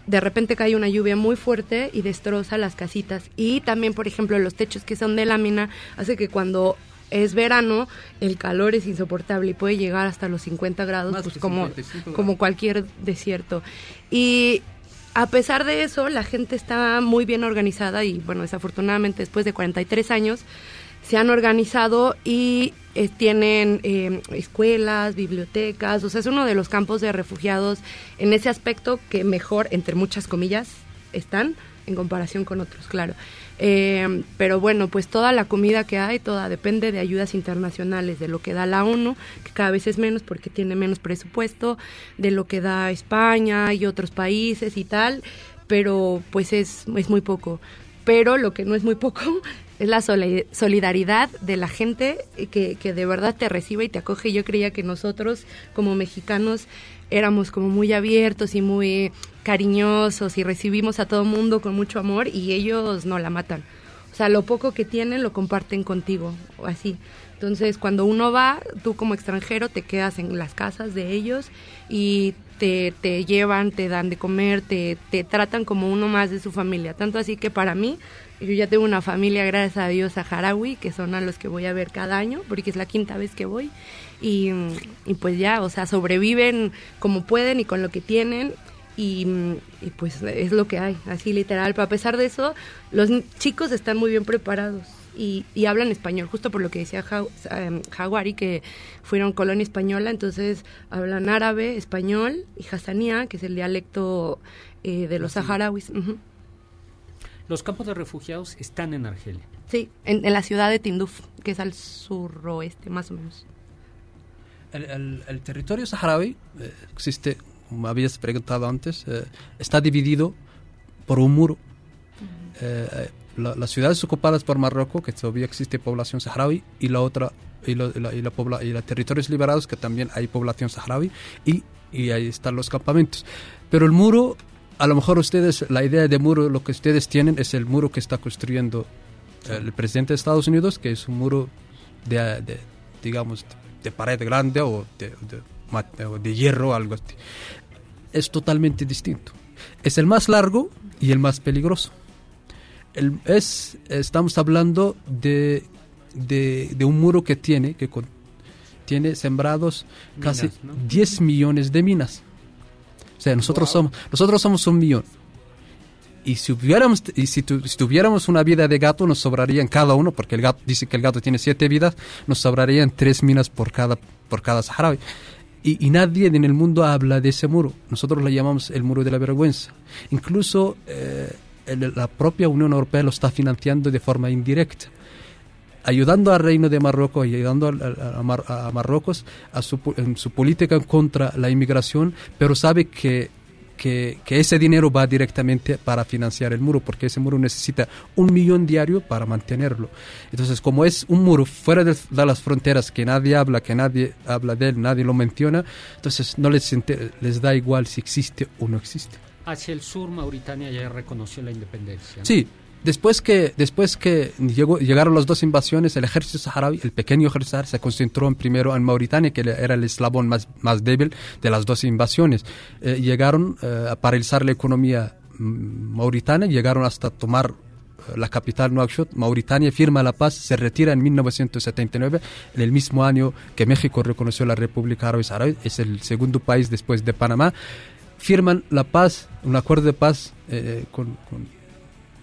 de repente cae una lluvia muy fuerte y destroza las casitas. Y también, por ejemplo, los techos que son de lámina hace que cuando es verano el calor es insoportable y puede llegar hasta los 50 grados, Más pues como, 55 como cualquier desierto. Y a pesar de eso, la gente está muy bien organizada y, bueno, desafortunadamente después de 43 años se han organizado y eh, tienen eh, escuelas, bibliotecas, o sea, es uno de los campos de refugiados en ese aspecto que mejor, entre muchas comillas, están en comparación con otros, claro. Eh, pero bueno, pues toda la comida que hay, toda depende de ayudas internacionales, de lo que da la ONU, que cada vez es menos porque tiene menos presupuesto, de lo que da España y otros países y tal, pero pues es, es muy poco. Pero lo que no es muy poco [LAUGHS] es la soli- solidaridad de la gente que, que de verdad te recibe y te acoge. Yo creía que nosotros como mexicanos éramos como muy abiertos y muy cariñosos y recibimos a todo mundo con mucho amor y ellos no la matan. O sea, lo poco que tienen lo comparten contigo, o así. Entonces, cuando uno va, tú como extranjero te quedas en las casas de ellos y te, te llevan, te dan de comer, te, te tratan como uno más de su familia. Tanto así que para mí, yo ya tengo una familia, gracias a Dios, saharaui, que son a los que voy a ver cada año, porque es la quinta vez que voy. Y, y pues ya, o sea, sobreviven como pueden y con lo que tienen. Y, y pues es lo que hay, así literal. Pero a pesar de eso, los chicos están muy bien preparados y, y hablan español, justo por lo que decía Ja- em, Jaguari, que fueron colonia española, entonces hablan árabe, español y hassanía, que es el dialecto eh, de los saharauis. Los campos de refugiados están en Argelia. Sí, en, en la ciudad de Tinduf, que es al suroeste, más o menos. El, el- el territorio saharaui eh, existe, como habías preguntado antes, eh, está dividido por un muro. Eh, eh, la- las ciudades ocupadas por Marruecos, que todavía existe población saharaui, y la otra, y, lo- y la, y la pobla- y los territorios liberados, que también hay población saharaui, y, y ahí están los campamentos. Pero el muro, a lo mejor ustedes, la idea de muro, lo que ustedes tienen es el muro que está construyendo el presidente de Estados Unidos, que es un muro de, de, digamos, de pared grande o de, de, mat- o de hierro o algo así. Es totalmente distinto. Es el más largo y el más peligroso. El- es, estamos hablando de, de, de un muro que tiene, que con- tiene sembrados casi ¿no? 10 millones de minas. O sea, nosotros, somos, nosotros somos un millón. Y si, hubiéramos, y si, tu- si tuviéramos una vida de gato, nos sobrarían cada uno, porque el gato dice que el gato tiene siete vidas, nos sobrarían tres minas por cada, por cada saharaui. Y, y nadie en el mundo habla de ese muro. Nosotros lo llamamos el muro de la vergüenza. Incluso eh, la propia Unión Europea lo está financiando de forma indirecta ayudando al Reino de Marruecos, ayudando al- al- a, Mar- a Marruecos a su, en su política contra la inmigración, pero sabe que, que, que ese dinero va directamente para financiar el muro, porque ese muro necesita un millón diario para mantenerlo. Entonces, como es un muro fuera de, las fronteras que nadie habla, que nadie habla de él, nadie lo menciona, entonces no les, les da igual si existe o no existe. Hacia el sur, Mauritania ya reconoció la independencia. ¿no? Sí, después que, después que llegaron las dos invasiones, el ejército saharaui, el pequeño ejército saharaui, se concentró en primero en Mauritania, que era el eslabón más, más débil de las dos invasiones. Eh, llegaron eh, a paralizar la economía mm, mauritana, llegaron hasta tomar eh, la capital Nouakchott, Mauritania firma la paz, se retira en 1979, en el mismo año que México reconoció la República Árabe Saharaui, es el segundo país después de Panamá, firman la paz, un acuerdo de paz con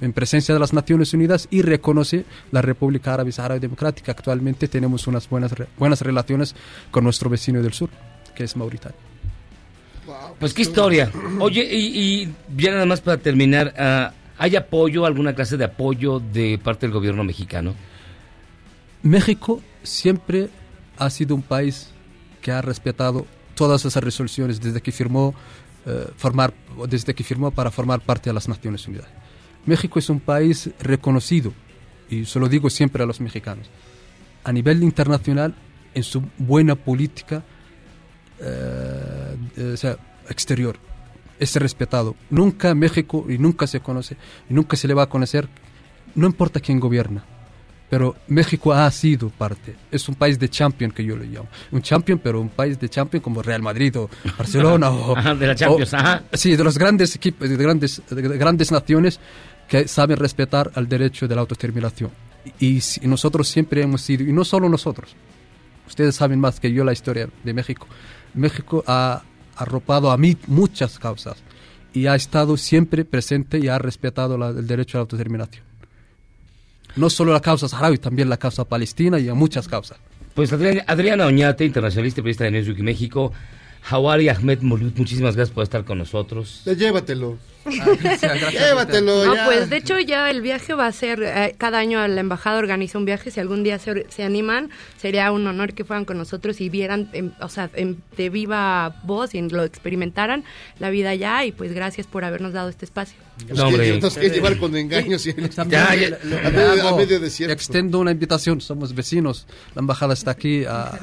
en presencia de las Naciones Unidas y reconoce la República Árabe Saharaui Democrática. Actualmente tenemos unas buenas, re- buenas relaciones con nuestro vecino del sur, que es Mauritania. Pues qué historia. Oye, y, y ya nada más para terminar, ah, ¿hay apoyo, alguna clase de apoyo de parte del gobierno mexicano? México siempre ha sido un país que ha respetado todas esas resoluciones desde que firmó eh, formar desde que firmó para formar parte de las Naciones Unidas. México es un país reconocido y se lo digo siempre a los mexicanos a nivel internacional en su buena política eh, eh, exterior. Es respetado. Nunca México, y nunca se conoce, y nunca se le va a conocer, no importa quién gobierna, pero México ha sido parte. Es un país de champion que yo le llamo. Un champion, pero un país de champion como Real Madrid o [LAUGHS] Barcelona o... Ajá, de la Champions, o- ajá. Sí, de los grandes equipos, de grandes, de grandes naciones que saben respetar el derecho de la autodeterminación. Y, si- nosotros siempre hemos sido, y no solo nosotros, ustedes saben más que yo la historia de México. México ha arropado a mí muchas causas y ha estado siempre presente y ha respetado la- el derecho a la autodeterminación. No solo la causa saharaui, también la causa palestina y a muchas causas. Pues Adriana, Oñate, internacionalista y periodista de Newsweek México. Hawari Ahmed Molut, muchísimas gracias por estar con nosotros. Llévatelo. Llévatelo No, ya. pues de hecho ya el viaje va a ser, eh, cada año la embajada organiza un viaje, si algún día se, se animan, sería un honor que fueran con nosotros y vieran, em, o sea, em, de viva voz y lo experimentaran la vida allá y pues gracias por habernos dado este espacio. Quiere- nos quiere llevar con engaños y También Ya, ya, a medio- a medio desierto. Extendo una invitación, somos vecinos, la embajada está aquí a,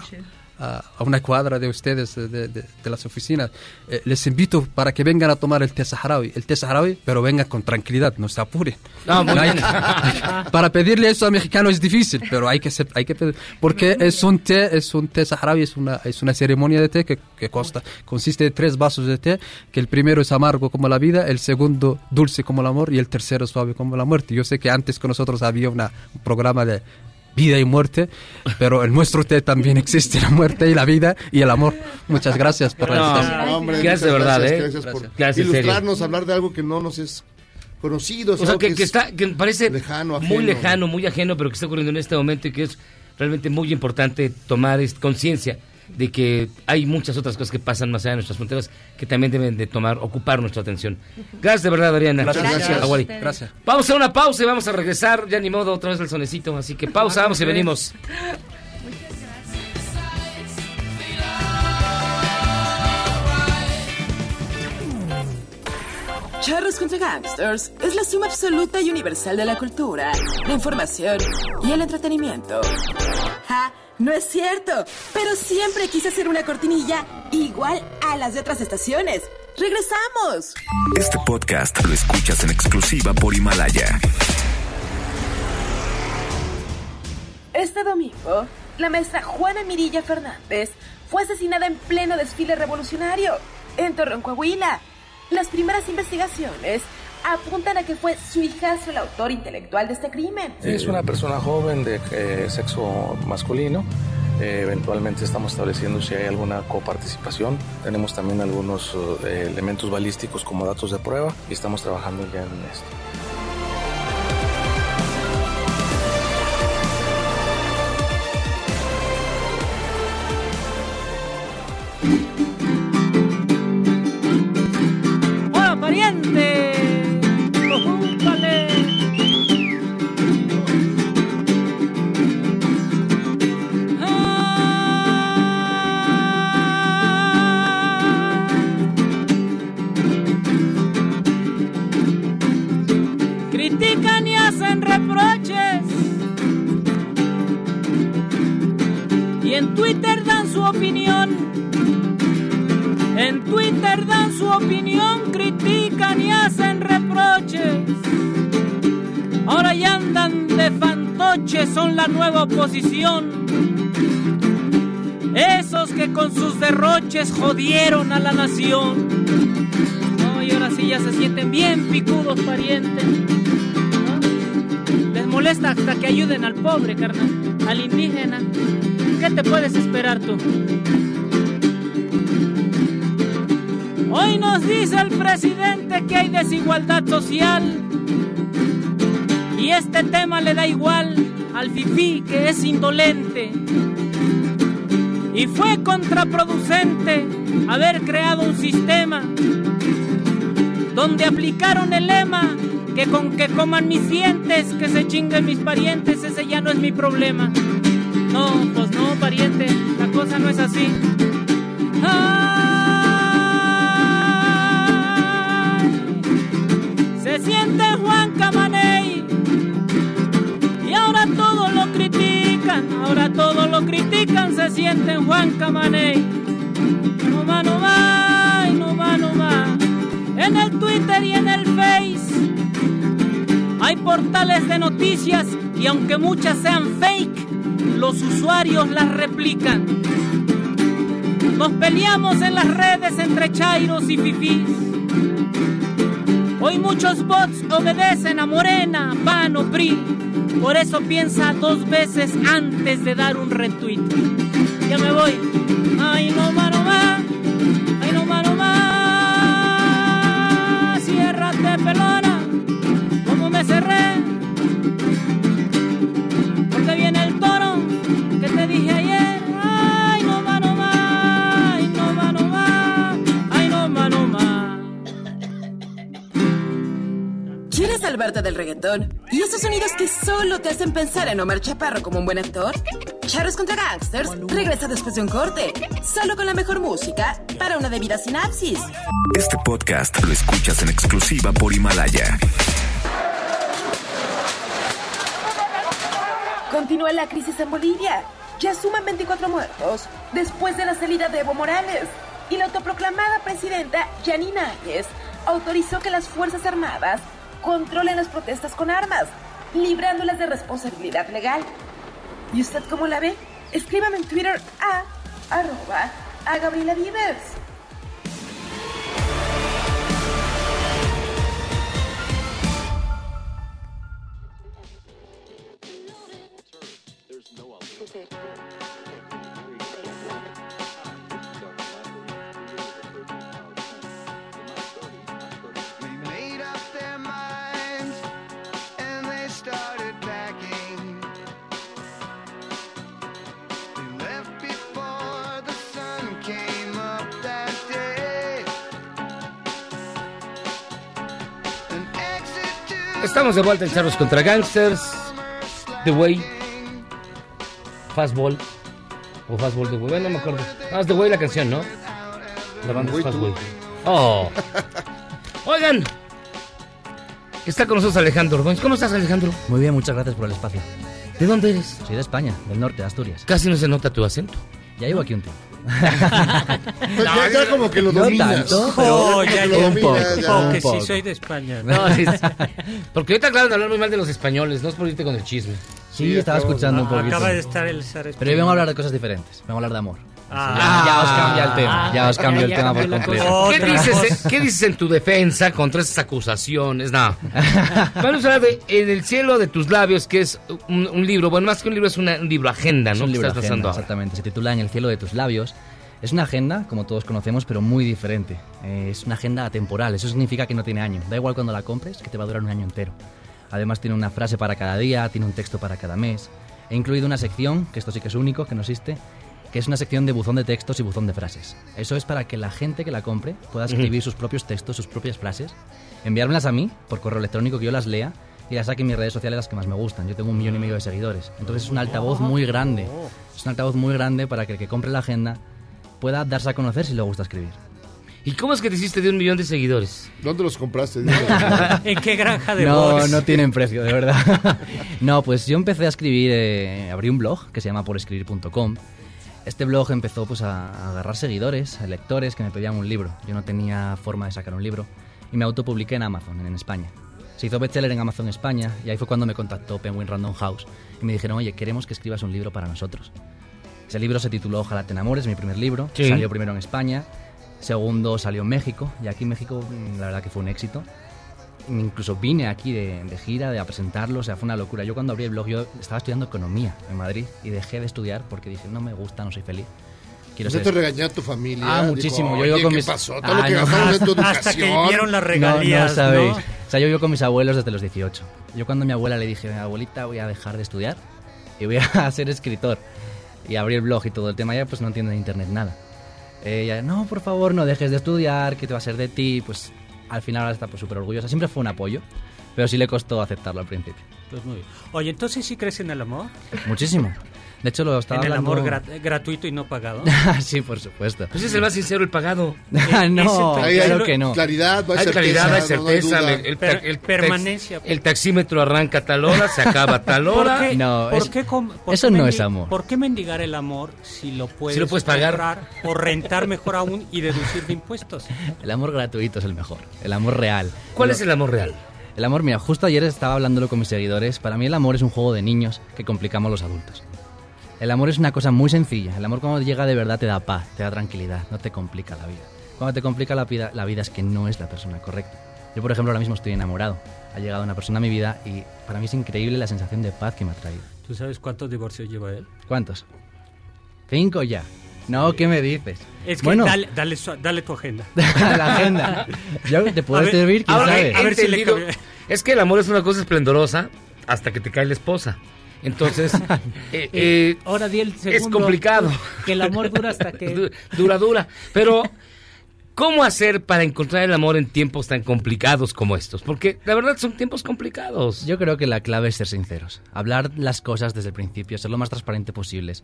a- a una cuadra de ustedes, de, de- de las oficinas. Eh, les invito para que vengan a tomar el té saharaui, el té saharaui, pero vengan con tranquilidad, no se apuren. No, muy hay- bien. [LAUGHS] para pedirle eso a mexicano es difícil, pero hay que, hay que pedir, porque es un té, es un té saharaui, es una, es una ceremonia de té que, que consta, consiste de tres vasos de té, que el primero es amargo como la vida, el segundo dulce como el amor y el tercero suave como la muerte. Yo sé que antes con nosotros había una, un programa de vida y muerte, pero en nuestro té también existe la muerte y la vida y el amor. Muchas gracias por la No, invitación. Hombre, Gracias de verdad, gracias, ¿eh? Gracias por Gracias, en serio. ilustrarnos, hablar de algo que no nos es conocido. es O sea, algo que, que es está, que parece lejano, muy lejano, muy ajeno, pero que está ocurriendo en este momento y que es realmente muy importante tomar conciencia de que hay muchas otras cosas que pasan más allá de nuestras fronteras que también deben de tomar, ocupar nuestra atención. Gracias de verdad, Adriana. Gracias, gracias. Gracias. Vamos a una pausa y vamos a regresar, ya ni modo, otra vez el sonecito, así que pausa, vamos y venimos. Charros contra Gangsters es la suma absoluta y universal de la cultura, la información y el entretenimiento. ¡Ja! No es cierto, pero siempre quise hacer una cortinilla igual a las de otras estaciones. ¡Regresamos! Este podcast lo escuchas en exclusiva por Himalaya. Este domingo, la maestra Juana Mirilla Fernández fue asesinada en pleno desfile revolucionario en Torreón, Coahuila. Las primeras investigaciones apuntan a que fue su hijastro el autor intelectual de este crimen. Es una persona joven de eh, sexo masculino. Eh, eventualmente estamos estableciendo si hay alguna coparticipación. Tenemos también algunos eh, elementos balísticos como datos de prueba y estamos trabajando ya en esto. Jodieron a la nación. No, y ahora sí ya se sienten bien picudos parientes. Les molesta hasta que ayuden al pobre, carnal, al indígena. ¿Qué te puedes esperar tú? Hoy nos dice el presidente que hay desigualdad social y este tema le da igual al fifí que es indolente. Y fue contraproducente haber creado un sistema donde aplicaron el lema que con que coman mis dientes, que se chinguen mis parientes, ese ya no es mi problema. No, pues no, pariente, la cosa no es así. Se siente Juan Camaney Camaney. No va, no va, no va, no va. En el Twitter y en el Face hay portales de noticias y aunque muchas sean fake, los usuarios las replican. Nos peleamos en las redes entre chairos y fifís. Hoy muchos bots obedecen a Morena, PAN o PRI. Por eso piensa dos veces antes de dar un retweet. Ya me voy. Ay, no más, no más. Ay, no más, no más. Ciérrate, pelona. Como me cerré. Porque viene el toro que te dije ayer. Ay, no más, no más. Ay, no más, no más. Ay, no más, no más. ¿Quieres salvarte del reggaetón? ¿Y esos sonidos que solo te hacen pensar en Omar Chaparro como un buen actor? Charros contra Gangsters regresa después de un corte, solo con la mejor música para una debida sinapsis. Este podcast lo escuchas en exclusiva por Himalaya. Continúa la crisis en Bolivia. Ya suman 24 muertos después de la salida de Evo Morales. Y la autoproclamada presidenta Janine Áñez autorizó que las Fuerzas Armadas controlen las protestas con armas, librándolas de responsabilidad legal. ¿Y usted cómo la ve? Escríbame en Twitter a arroba a Gabriela Vives. Estamos de vuelta en Charros contra Gangsters. The Way. Fastball. O Fastball The Way. Bueno, no me acuerdo. Ah, es The Way la canción, ¿no? La banda es Fastball. Oh. Oigan. Está con nosotros Alejandro Ordóñez. ¿Cómo estás, Alejandro? Muy bien, muchas gracias por el espacio. ¿De dónde eres? Soy de España, del norte, de Asturias. Casi no se nota tu acento. Ya llevo aquí un tiempo. [LAUGHS] Pues ya, ya como que lo No dominas. tanto, Oh, Ya que lo un poco, poco. sí soy de España. No, sí, sí. [LAUGHS] Porque ahorita acaban de hablar muy mal de los españoles. No es por irte con el chisme. Sí, estaba escuchando un poquito. Acaba de estar el Pero hoy vengo a hablar de cosas diferentes. Vengo a hablar de amor. Ah. ya os cambia el tema. Ya os cambio el Ya tema por completo. ¿Qué dices. ¿Qué dices en tu defensa contra esas acusaciones? No. Vamos a hablar de En el cielo de tus labios, que es un, un libro. Bueno, más que un libro, es una- un libro agenda, Es ¿no? un Que libro estás agenda, exactamente. Se titula En el cielo de tus labios. Es una agenda, como todos conocemos, pero muy diferente. Eh, es una agenda atemporal. Eso significa que no tiene año. Da igual cuando la compres, que te va a durar un año entero. Además tiene una frase para cada día, tiene un texto para cada mes. He incluido una sección, que esto sí que es único, que no existe, que es una sección de buzón de textos y buzón de frases. Eso es para que la gente que la compre pueda escribir sus propios textos, sus propias frases, enviármelas a mí por correo electrónico que yo las lea y las saque en mis redes sociales las que más me gustan. Yo tengo un millón y medio de seguidores. Entonces es un altavoz muy grande. Es un altavoz muy grande para que el que compre la agenda pueda darse a conocer si le gusta escribir. ¿Y cómo es que te hiciste de un millón de seguidores? ¿Dónde los compraste? [LAUGHS] [LAUGHS] ¿En qué granja de No, box? no tienen precio, de verdad. [LAUGHS] no, pues yo empecé a escribir, eh, abrí un blog que se llama porescribir.com. Este blog empezó pues a, agarrar seguidores, a lectores que me pedían un libro. Yo no tenía forma de sacar un libro y me autopubliqué en Amazon, en, en España. Se hizo bestseller en Amazon España y ahí fue cuando me contactó Penguin Random House y me dijeron, oye, queremos que escribas un libro para nosotros. Ese libro se tituló Ojalá te enamores, mi primer libro. Sí. Salió primero en España, segundo salió en México y aquí en México mm, la verdad que fue un éxito. Incluso vine aquí de, de gira de a presentarlo, o sea, fue una locura. Yo cuando abrí el blog, yo estaba estudiando economía en Madrid y dejé de estudiar porque dije, no me gusta, no soy feliz. Quiero ¿No te regañó tu familia? Ah, muchísimo. yo "Oye, vivo con ¿qué mis... pasó? Todo lo Ah, que no. gastamos en tu educación. [LAUGHS] Hasta que vieron las regalías, no sabéis. O sea, yo vivo con mis abuelos desde los 18. Yo cuando a mi abuela le dije, abuelita, voy a dejar de estudiar y voy a [LAUGHS] ser escritor. Y abrí el blog y todo el tema, ya pues no entiendo de internet nada. Ella, no, por favor, no dejes de estudiar, que te va a ser de ti. Pues al final ahora está pues súper orgullosa. Siempre fue un apoyo, pero sí le costó aceptarlo al principio. Pues muy bien. Oye, entonces sí crees en el amor. Muchísimo. De hecho, lo estaba En el hablando... amor gra- gratuito y no pagado. [LAUGHS] sí, por supuesto. Pues es el más sincero, el pagado. [LAUGHS] no, Ahí hay claro que no. claridad, no hay Hay certeza, claridad, hay no- no hay certeza. el, el- Per- el- permanencia. El taxímetro arranca a tal hora, se acaba a tal hora. ¿Por qué, No, por es- qué com- por eso qué no es amor. ¿Por qué mendigar el amor si lo puedes, Si lo puedes pagar. o rentar mejor aún y deducir de impuestos? [LAUGHS] El amor gratuito es el mejor, el amor real. ¿Cuál es el amor real? El amor, mira, justo ayer estaba hablándolo con mis seguidores. Para mí el amor es un juego de niños que complicamos los adultos. El amor es una cosa muy sencilla. El amor cuando llega de verdad te da paz, te da tranquilidad, no te complica la vida. Cuando te complica la vida, la vida es que no es la persona correcta. Yo, por ejemplo, ahora mismo estoy enamorado. Ha llegado una persona a mi vida y para mí es increíble la sensación de paz que me ha traído. ¿Tú sabes cuántos divorcios lleva él? ¿Cuántos? Cinco ya. No, ¿qué me dices? Es que bueno, dale, dale, su- dale tu agenda. [LAUGHS] la agenda. Yo te puedo A ver, servir, quién Ahora, sabe. A ver si le. [LAUGHS] Es que el amor es una cosa esplendorosa hasta que te cae la esposa. Entonces, [LAUGHS] eh, eh, Ahora di el es segundo. complicado. Que el amor dura hasta que... Du- Dura, dura. Pero, ¿cómo hacer para encontrar el amor en tiempos tan complicados como estos? Porque la verdad son tiempos complicados. Yo creo que la clave es ser sinceros. Hablar las cosas desde el principio, ser lo más transparente posibles.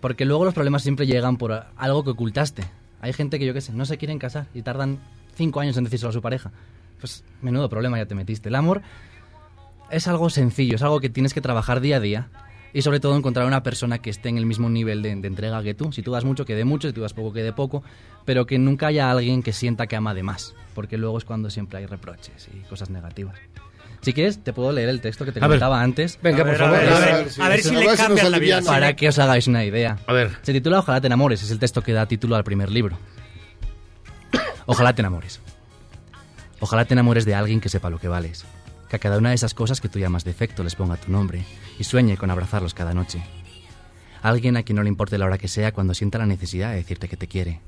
Porque luego los problemas siempre llegan por algo que ocultaste. Hay gente que, yo qué sé, no se quieren casar y tardan cinco años en decírselo a su pareja. Pues menudo problema ya te metiste. El amor es algo sencillo, es algo que tienes que trabajar día a día. Y sobre todo encontrar una persona que esté en el mismo nivel de, de entrega que tú. Si tú das mucho, que dé mucho, si tú das poco, que dé poco. Pero que nunca haya alguien que sienta que ama de más. Porque luego es cuando siempre hay reproches y cosas negativas. Si quieres, te puedo leer el texto que te A ver. comentaba antes. Venga, A por ver, favor. a ver. ver, a ver si a le si nos la vida. Para que os hagáis una idea. A ver. Se titula Ojalá te enamores, es el texto que da título al primer libro. [COUGHS] Ojalá te enamores. Ojalá te enamores de alguien que sepa lo que vales. Que a cada una de esas cosas que tú llamas defecto les ponga tu nombre y sueñe con abrazarlos cada noche. Alguien a quien no le importe la hora que sea cuando sienta la necesidad de decirte que te quiere.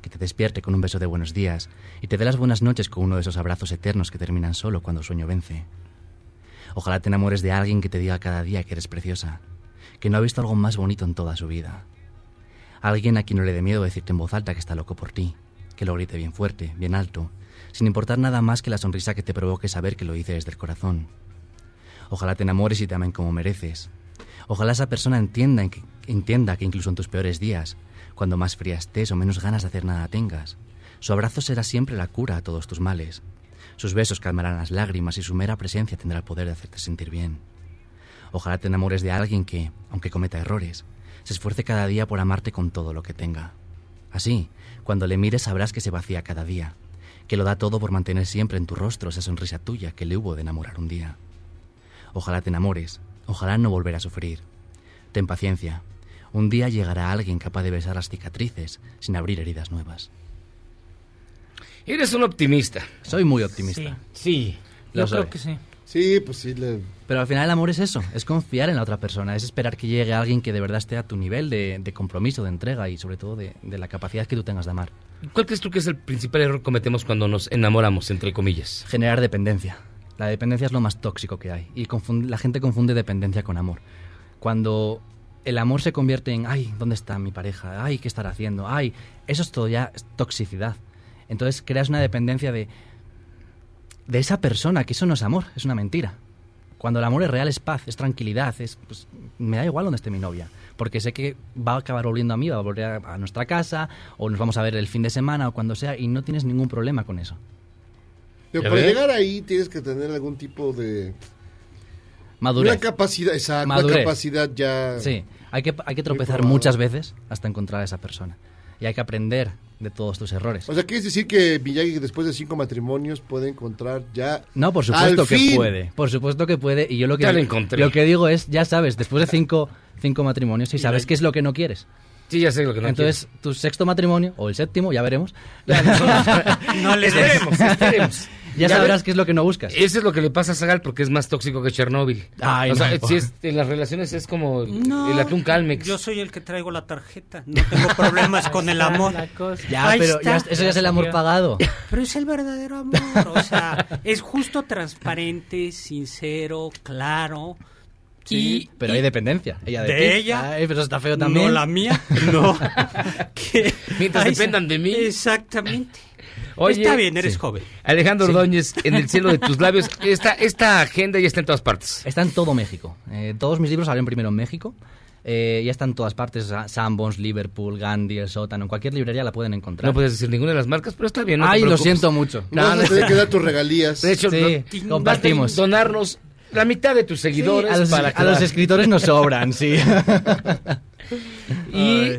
Que te despierte con un beso de buenos días y te dé las buenas noches con uno de esos abrazos eternos que terminan solo cuando el sueño vence. Ojalá te enamores de alguien que te diga cada día que eres preciosa, que no ha visto algo más bonito en toda su vida. Alguien a quien no le dé miedo decirte en voz alta que está loco por ti, que lo grite bien fuerte, bien alto, sin importar nada más que la sonrisa que te provoque saber que lo dice desde el corazón. Ojalá te enamores y te amen como mereces. Ojalá esa persona entienda, en que, entienda que incluso en tus peores días, cuando más fría estés o menos ganas de hacer nada tengas, su abrazo será siempre la cura a todos tus males. Sus besos calmarán las lágrimas y su mera presencia tendrá el poder de hacerte sentir bien. Ojalá te enamores de alguien que, aunque cometa errores, se esfuerce cada día por amarte con todo lo que tenga. Así, cuando le mires sabrás que se vacía cada día, que lo da todo por mantener siempre en tu rostro esa sonrisa tuya que le hubo de enamorar un día. Ojalá te enamores, ojalá no volver a sufrir. Ten paciencia, un día llegará alguien capaz de besar las cicatrices sin abrir heridas nuevas. Eres un optimista. Soy muy optimista. Sí. Lo Yo soy. creo que sí. Sí, pues sí. le- Pero al final el amor es eso, es confiar en la otra persona, es esperar que llegue alguien que de verdad esté a tu nivel de, de compromiso, de entrega y sobre todo de, de la capacidad que tú tengas de amar. ¿Cuál crees tú que es el principal error que cometemos cuando nos enamoramos, entre comillas? Generar dependencia. La dependencia es lo más tóxico que hay y la gente confunde dependencia con amor. Cuando el amor se convierte en, ay, ¿dónde está mi pareja? Ay, ¿qué estará haciendo? Ay, eso es todo ya toxicidad. Entonces creas una dependencia de, de esa persona, que eso no es amor, es una mentira. Cuando el amor es real es paz, es tranquilidad, es pues, me da igual donde esté mi novia, porque sé que va a acabar volviendo a mí, va a volver a, a nuestra casa, o nos vamos a ver el fin de semana o cuando sea, y no tienes ningún problema con eso. Pero ¿Ya para ves? llegar ahí tienes que tener algún tipo de... Madurez. Una capacidad, exacto, una Madurez. capacidad ya... Sí, hay que, hay que tropezar muchas veces hasta encontrar a esa persona. Y hay que aprender de todos tus errores. O sea, ¿quieres decir que Miyagi después de cinco matrimonios puede encontrar ya... No, por supuesto al que fin? puede. Por supuesto que puede. Y yo lo que, Ya lo encontré. lo que digo es, ya sabes, después de cinco, cinco matrimonios, si sabes qué es lo que no quieres. Sí, ya sé lo que no Entonces, tu sexto matrimonio, o el séptimo, ya veremos. No le Esperemos, esperemos. Ya Ya sabrás qué es lo que no buscas. Eso es lo que le pasa a Zagal porque es más tóxico que Chernóbil. Ay, o sea, si es, en las relaciones es como No, el atún Calmex. Yo soy el que traigo la tarjeta. No tengo problemas con el amor. [LAUGHS] Ya, Ahí pero ya- eso ya es el amor pagado. Pero es el verdadero amor. O sea, es justo, transparente, sincero, claro. Sí, y, pero y- hay dependencia. Ella de, de ella. Ay, pero eso está feo también. No, la mía. No. [LAUGHS] [LAUGHS] Que- Mientras Ay, dependan de mí. Exactamente. Oye, Está bien, eres sí. joven. Alejandro Sí. Ordóñez, en el cielo de tus labios, esta, esta agenda ya está en todas partes. Está en todo México. Eh, todos mis libros salen primero en México. Eh, ya está en todas partes, Sa- Sanborns, Liverpool, Gandhi, El Sótano, en cualquier librería la pueden encontrar. No puedes decir ninguna de las marcas, pero está bien. no te Ay, lo siento mucho. No, a tener que dar tus regalías. De hecho, Sí, no- compartimos. vas a donarnos la mitad de tus seguidores Sí, a los, para a los escritores nos sobran, sí. [LAUGHS] ¿Y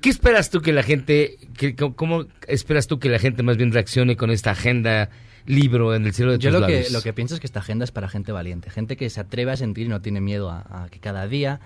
qué esperas tú que la gente, que, cómo esperas tú que la gente más bien reaccione con esta agenda libro en el cielo de Yo tus lo que, labios? lo que pienso es que esta agenda es para gente valiente, gente que se atreve a sentir y no tiene miedo a, a que cada día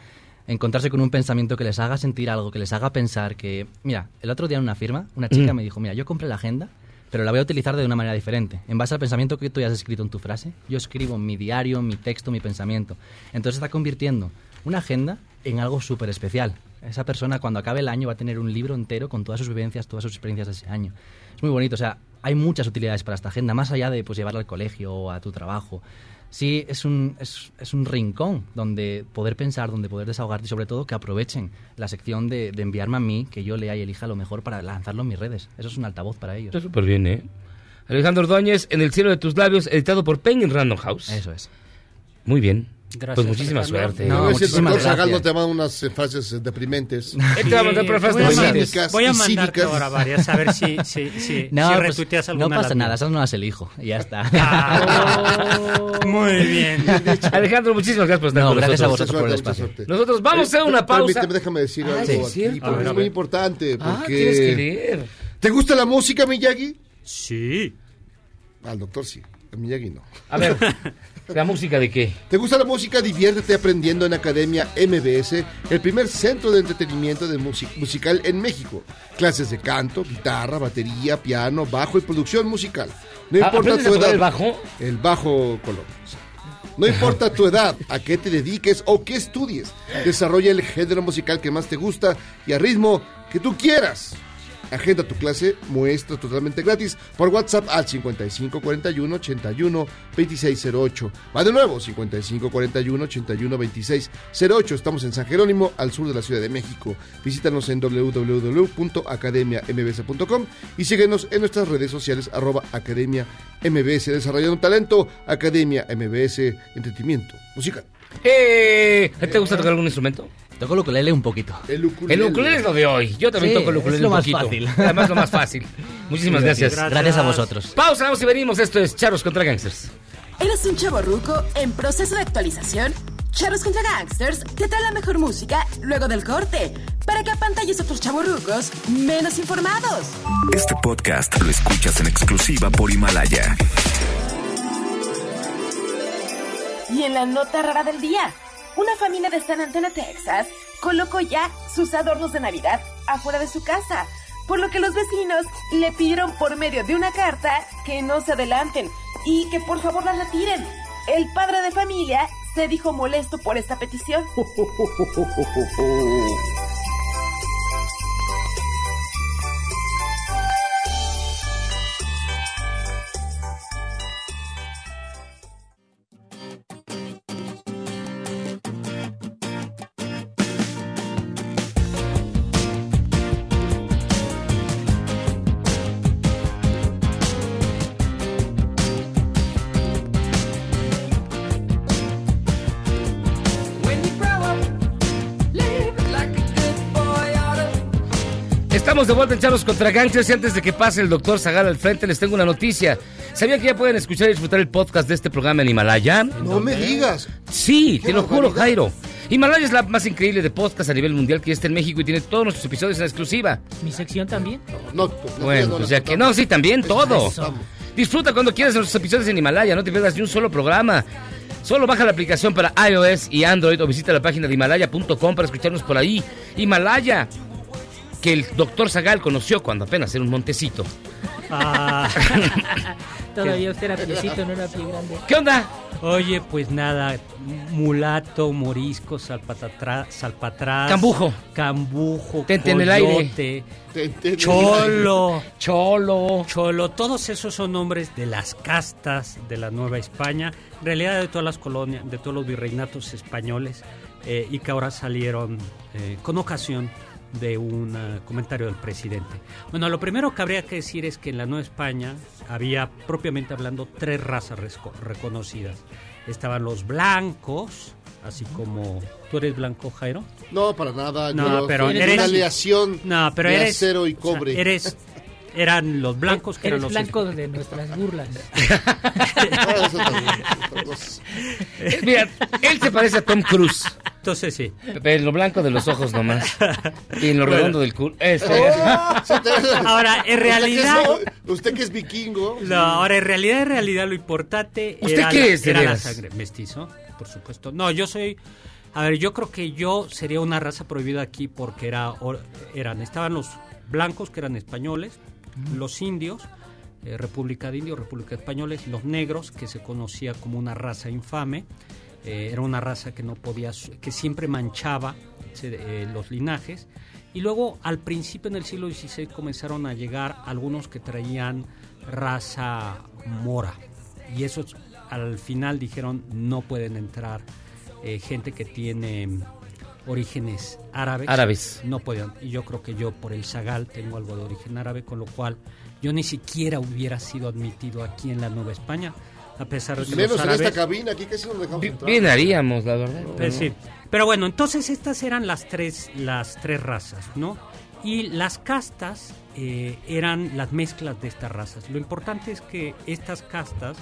encontrarse con un pensamiento que les haga sentir algo, que les haga pensar que... Mira, el otro día en una firma, una chica Mm. me dijo, mira, yo compré la agenda, pero la voy a utilizar de una manera diferente. En base al pensamiento que tú ya has escrito en tu frase, yo escribo mi diario, mi texto, mi pensamiento. Entonces está convirtiendo una agenda en algo súper especial. Esa persona cuando acabe el año va a tener un libro entero con todas sus vivencias, todas sus experiencias de ese año. Es muy bonito, o sea, hay muchas utilidades para esta agenda, más allá de pues, llevarla al colegio o a tu trabajo. Sí, es un, es, es un rincón donde poder pensar, donde poder desahogarte y sobre todo que aprovechen la sección de, de enviarme a mí, que yo lea y elija lo mejor para lanzarlo en mis redes. Eso es un altavoz para ellos. Está súper bien, ¿eh? Alejandro Ordóñez, En el cielo de tus labios, editado por Penguin Random House. Eso es. Muy bien. Gracias, Pues muchísima suerte. No, muchísimas gracias. no te manda unas frases deprimentes. [LAUGHS] Él te va a mandar frases voy a, de mandar- cínicas voy a mandarte ahora varias, a ver si, si, si, [LAUGHS] No, si pues, retuiteas no alguna. pasa de las nada, esas no las elijo y ya está. Ah, muy bien. Alejandro, muchísimas gracias por estar No, con gracias a nosotros. vosotros por el espacio. Nosotros vamos a hacer Eh, una pausa. Permíteme, déjame decir Ah, algo sí, aquí, porque es muy importante. Ah, Porque... tienes que leer. ¿Te gusta la música, Miyagi? Sí. Al doctor sí, a Miyagi no. A ver, [LAUGHS] ¿la música de qué? ¿Te gusta la música? Diviértete aprendiendo en Academia MBS, el primer centro de entretenimiento de musi- musical en México. Clases de canto, guitarra, batería, piano, bajo y producción musical. No Ah, importa ¿aprendes tu edad. el bajo? El bajo color. No importa tu edad, a qué te dediques o qué estudies. Desarrolla el género musical que más te gusta y a ritmo que tú quieras. Agenda tu clase, muestra totalmente gratis por WhatsApp al 5541 81 2608. Va de nuevo, 5541 81 2608. Estamos en San Jerónimo, al sur de la Ciudad de México. Visítanos en www.academiambs.com y síguenos en nuestras redes sociales arroba Academia MBS Desarrollando Talento, Academia MBS Entretenimiento Musical. Eh, ¿Te gusta tocar algún instrumento? Toco el ukulele un poquito. El ukulele. El ukulele es lo de hoy. Yo también Sí, toco el ukulele es lo un más poquito. fácil. Además, lo más fácil. [LAUGHS] Muchísimas gracias. Gracias. Gracias a vosotros. Pausa, vamos y venimos. Esto es Charros contra Gangsters. ¿Eres un chavo ruco en proceso de actualización? Charros contra Gangsters te trae la mejor música luego del corte para que apantalles a otros chavos rucos menos informados. Este podcast lo escuchas en exclusiva por Himalaya. Y en la nota rara del día, una familia de San Antonio, Texas, colocó ya sus adornos de Navidad afuera de su casa, por lo que los vecinos le pidieron por medio de una carta que no se adelanten y que por favor las retiren. El padre de familia se dijo molesto por esta petición. [LAUGHS] Estamos de vuelta en Charros contra Gangsters y antes de que pase el doctor Zagal al frente les tengo una noticia. ¿Sabían que ya pueden escuchar y disfrutar el podcast de este programa en Himalaya? No me digas. Sí, te lo juro. Jairo. Himalaya es la más increíble de podcast a nivel mundial que ya está en México y tiene todos nuestros episodios en exclusiva. Mi sección también. No, pues, no, Bueno, no, pues no, ya que no, sí, también todo. Eso. Disfruta cuando quieras nuestros episodios en Himalaya, no te pierdas ni un solo programa. Solo baja la aplicación para iOS y Android o visita la página de himalaya.com para escucharnos por ahí. Himalaya, que el doctor Zagal conoció cuando apenas era un montecito. Ah, [LAUGHS] Todavía usted era piecito, no era pie grande. ¿Qué onda? oye, pues nada, mulato, morisco, salpatatra, salpatras. Cambujo. Cambujo, Tente en el aire. cholo. Cholo. Cholo, todos esos son nombres de las castas de la Nueva España, en realidad de todas las colonias, de todos los virreinatos españoles, eh, y que ahora salieron eh, con ocasión de un eh, comentario del presidente. Bueno, lo primero que habría que decir es que en la Nueva España había, propiamente hablando, tres razas reconocidas. Estaban los blancos, así como... ¿Tú eres blanco, Jairo? No, para nada. No, yo pero eres... una aleación No, pero de eres... acero y o sea, cobre. eres... [LAUGHS] Eran los blancos que eran los... blanco de nuestras burlas. [LAUGHS] [LAUGHS] Mira, él se parece a Tom Cruise. Entonces sí. En lo blanco de los ojos nomás. Y en lo Bueno. redondo del culo. Este. Oh, Ahora, en Usted que realidad... es- Usted que es vikingo. No, ahora en realidad, en realidad lo importante ¿Usted era, qué la- es, era la sangre. Mestizo, por supuesto. No, yo soy... A ver, yo creo que yo sería una raza prohibida aquí porque era, or- eran, estaban los blancos que eran españoles, los indios, eh, República de Indios, República de Españoles, los negros que se conocía como una raza infame, eh, era una raza que no podía, que siempre manchaba eh, los linajes. Y luego al principio en el siglo XVI comenzaron a llegar algunos que traían raza mora. Y esos al final dijeron no pueden entrar gente que tiene orígenes árabes. Árabes. No pueden. Y yo creo que yo por el Zagal tengo algo de origen árabe, con lo cual yo ni siquiera hubiera sido admitido aquí en la Nueva España, a pesar de que Menos los en esta cabina, aquí casi no dejamos entrar. Bien haríamos, la verdad. Pues sí. Pero bueno, entonces estas eran las tres, las tres razas, ¿no? Y las castas eh, eran las mezclas de estas razas. Lo importante es que estas castas,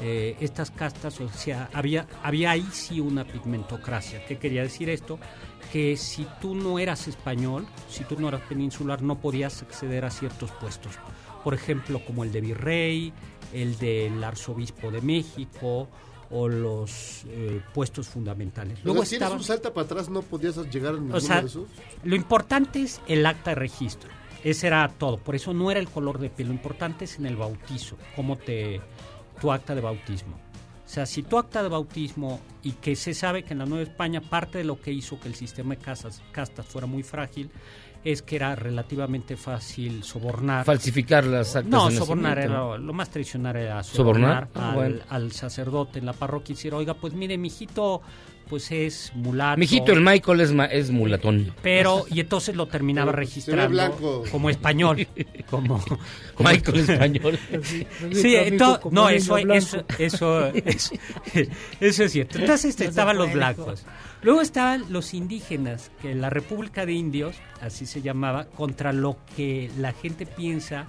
eh, estas castas, o sea, había, había ahí sí una pigmentocracia. ¿Qué quería decir esto? Que si tú no eras español, si tú no eras peninsular, no podías acceder a ciertos puestos. Por ejemplo, como el de virrey, el del arzobispo de México o los eh, puestos fundamentales. Luego, si eres un salta para atrás, no podías llegar a ninguno o sea, de esos. lo importante es el acta de registro. Ese era todo. Por eso no era el color de piel. Lo importante es en el bautizo, cómo te tu acta de bautismo. O sea, si tu acta de bautismo y que se sabe que en la Nueva España parte de lo que hizo que el sistema de casas, castas fuera muy frágil es que era relativamente fácil sobornar. Falsificar las actas No, de sobornar era lo más tradicional era ¿Sobornar? sobornar, Ah, al, bueno. al sacerdote en la parroquia y decir, oiga, pues mire, mijito, pues es mulato. Mijito, el Michael es, ma- es mulatón. Pero, y entonces lo terminaba Pero, registrando blanco. como español. [LAUGHS] Como, como- Michael español. Sí, Amigo, ento- como no, eso, eso, eso, eso, eso es cierto. Entonces este, estaban los blancos. Luego estaban los indígenas, que la República de Indios, así se llamaba, contra lo que la gente piensa,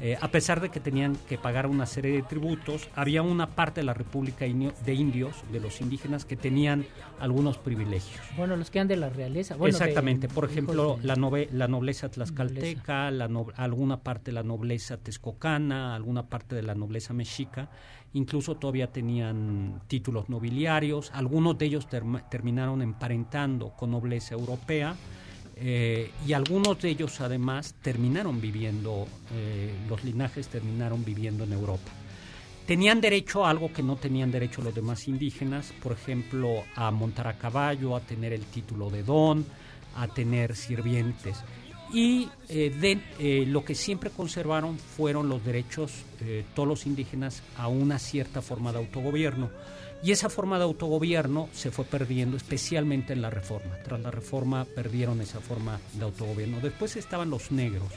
eh, a pesar de que tenían que pagar una serie de tributos, había una parte de la República Indio- de Indios, de los indígenas, que tenían algunos privilegios. Bueno, los que han de la realeza. Bueno, de- Exactamente, por ejemplo, de- la, nove- la nobleza tlaxcalteca, la no- alguna parte de la nobleza texcocana, alguna parte de la nobleza mexica, incluso todavía tenían títulos nobiliarios, algunos de ellos term- terminaron emparentando con nobleza europea, eh, y algunos de ellos además terminaron viviendo, eh, los linajes terminaron viviendo en Europa. Tenían derecho a algo que no tenían derecho los demás indígenas, por ejemplo, a montar a caballo, a tener el título de don, a tener sirvientes. Y eh, lo que siempre conservaron fueron los derechos, todos los indígenas, a una cierta forma de autogobierno. Y esa forma de autogobierno se fue perdiendo, especialmente en la reforma. Tras la reforma perdieron esa forma de autogobierno. Después estaban los negros,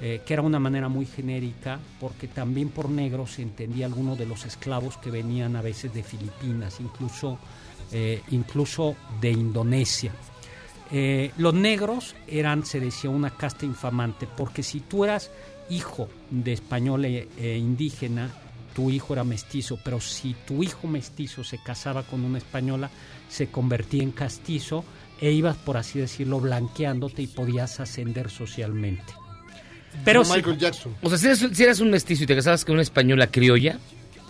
eh, que era una manera muy genérica, porque también por negros se entendía alguno de los esclavos que venían a veces de Filipinas, incluso, eh, incluso de Indonesia. Eh, los negros eran, se decía, una casta infamante, porque si tú eras hijo de español e, e indígena, tu hijo era mestizo, pero si tu hijo mestizo se casaba con una española, se convertía en castizo e ibas, por así decirlo, blanqueándote y podías ascender socialmente. Pero Como si- Michael Jackson. O sea, si eras, si eras un mestizo y te casabas con una española criolla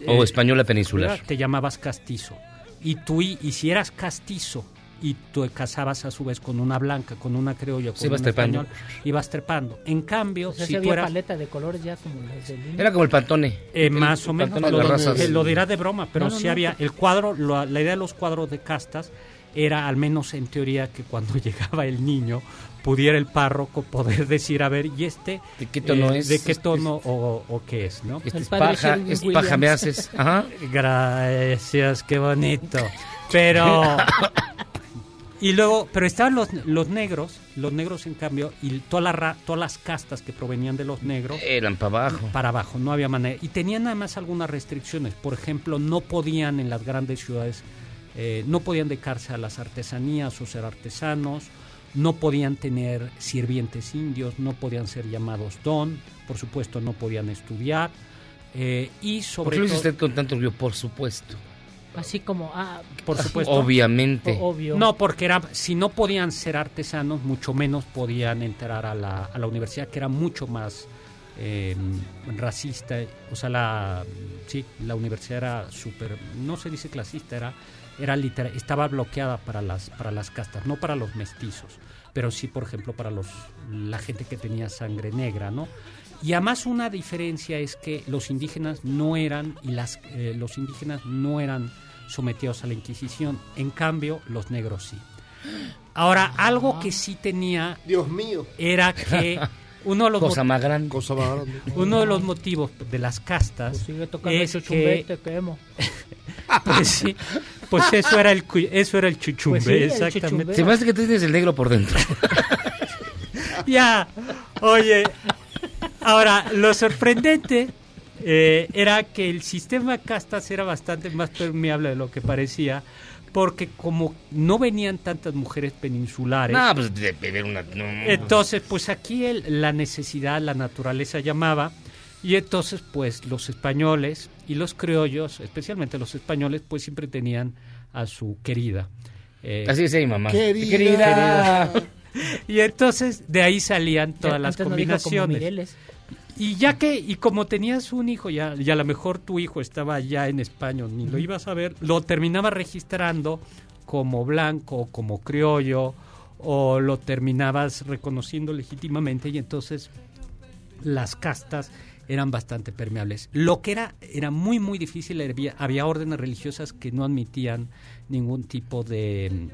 o Eh, española peninsular. te llamabas castizo. Y tú, y si eras castizo y te casabas a su vez con una blanca, con una criolla, con Sí, ibas un trepando. español, ibas trepando. En cambio, O sea, si había paleta de colores ya como las del Era como el pantone. Eh, El- más o menos, pantone lo, de eh, lo dirá de broma, pero No, no, sí no, había el cuadro, lo- la idea de los cuadros de castas era al menos en teoría que cuando [LAUGHS] llegaba el niño pudiera el párroco poder decir, a ver, ¿y este ¿De qué tono eh, es? ¿De qué tono o, o qué es, no? Este es paja, es paja me haces. [LAUGHS] Ajá. Gracias, qué bonito. Pero [LAUGHS] Y luego, pero estaban los, los negros, los negros en cambio, y todas las, ra- todas las castas que provenían de los negros. Eran para abajo. Para abajo, no había manera. Y tenían además algunas restricciones. Por ejemplo, no podían en las grandes ciudades, eh, no podían dedicarse a las artesanías o ser artesanos, no podían tener sirvientes indios, no podían ser llamados don, por supuesto no podían estudiar. eh, y ¿Por sobre qué lo todo- usted con tanto orgullo? Por supuesto. Así como, ah, Por supuesto. Obviamente. Obvio. No, porque era, si no podían ser artesanos, mucho menos podían entrar a la, a la universidad, que era mucho más eh, racista. O sea, la, sí, la universidad era súper, no se dice clasista, era, era literal, estaba bloqueada para las, para las castas, no para los mestizos, pero sí, por ejemplo, para los, la gente que tenía sangre negra, ¿no? Y además una diferencia es que los indígenas no eran, y las, eh, los indígenas no eran sometidos a la Inquisición, en cambio los negros sí. Ahora, algo que sí tenía... Dios mío. Era que [LAUGHS] uno de los, Cosa más grande. Cosa más grande. uno de los motivos de las castas Pues sigue tocando es el que... chuchumbete, que emo. [LAUGHS] Pues sí, pues eso era el, eso era el chuchumbe, Pues sí, exactamente. Se me hace que tú tienes el negro por dentro. [LAUGHS] Ya, oye, ahora lo sorprendente eh, era que el sistema de castas era bastante más permeable de lo que parecía, porque como no venían tantas mujeres peninsulares, no, pues de beber una. no. entonces pues aquí el- la necesidad, la naturaleza llamaba, y entonces pues los españoles y los criollos, especialmente los españoles, pues siempre tenían a su querida. Eh, Así mi mamá. Querida. Querida. [LAUGHS] y entonces de ahí salían todas las no Y ya que, y como tenías un hijo, ya, y a lo mejor tu hijo estaba ya en España, ni lo ibas a ver, lo terminaba registrando como blanco, como criollo, o lo terminabas reconociendo legítimamente, y entonces las castas eran bastante permeables. Lo que era, era muy, muy difícil, había, había órdenes religiosas que no admitían ningún tipo de,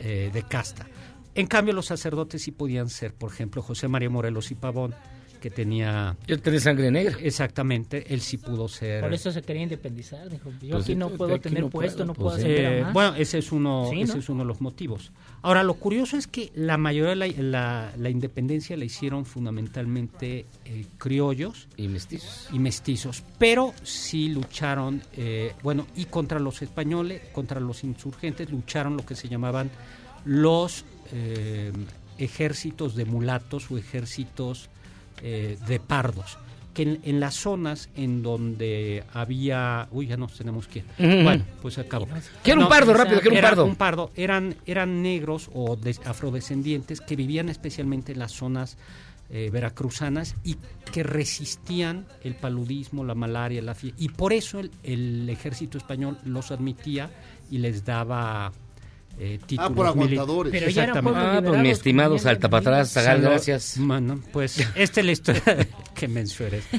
eh, de casta. En cambio, los sacerdotes sí podían ser, por ejemplo, José María Morelos y Pavón, que tenía... Yo tenía sangre negra. Exactamente, él sí pudo ser... Por eso se quería independizar. Dijo, yo Pues aquí sí, no puedo aquí tener no puesto, puedo, no pues puedo Eh, más. bueno, ese es uno, Sí, ese ¿no? es uno de los motivos. Ahora, lo curioso es que la mayoría de la, la- la independencia la hicieron fundamentalmente eh, criollos Y mestizos. y mestizos, pero sí lucharon, eh, bueno, y contra los españoles, contra los insurgentes, lucharon lo que se llamaban los eh, ejércitos de mulatos o ejércitos eh, de pardos, que en, en las zonas en donde había, uy, ya nos tenemos que. Bueno, pues acabo. Quiero un pardo, rápido, un era pardo. Un pardo, eran, eran negros o des- afrodescendientes que vivían especialmente en las zonas eh, veracruzanas y que resistían el paludismo, la malaria, la fiebre. Y por eso el, el ejército español los admitía y les daba eh, títulos. Ah, por aguantadores. Pero Exactamente. Ah, pues mi estimado como ya salta para atrás, Salud. Zagal, gracias. Mano, pues [LAUGHS] esta es la historia [LAUGHS] que.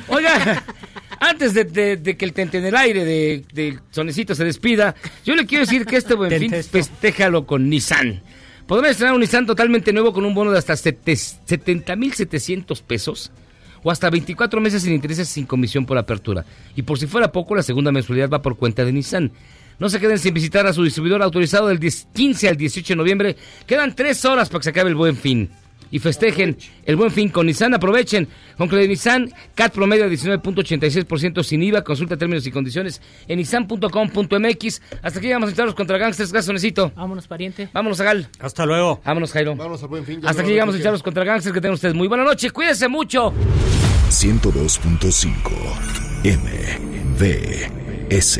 Oiga, antes de, de- de que el tente en el aire de, del sonecito se despida, yo le quiero decir que este buen [LAUGHS] fin festéjalo con Nissan. Podrán estrenar un Nissan totalmente nuevo con un bono de hasta 70.700 pesos o hasta 24 meses sin intereses sin comisión por apertura. Y por si fuera poco, la segunda mensualidad va por cuenta de Nissan. No se queden sin visitar a su distribuidor autorizado del 10 15 al 18 de noviembre. Quedan tres horas para que se acabe el buen fin. Y festejen el buen fin con Nissan. Aprovechen. Con Credit Nissan, CAT promedio de 19.86% sin IVA. Consulta términos y condiciones en nissan.com.mx. Hasta aquí llegamos a entrar contra gangsters. Gracias, Sonecito. Vámonos, pariente. Vámonos, Gal. Hasta luego. Vámonos, Jairo. Vamos al buen fin. Hasta aquí llegamos a echarlos contra gangsters. Que tengan ustedes muy buena noche. Cuídense mucho. 102.5 MVS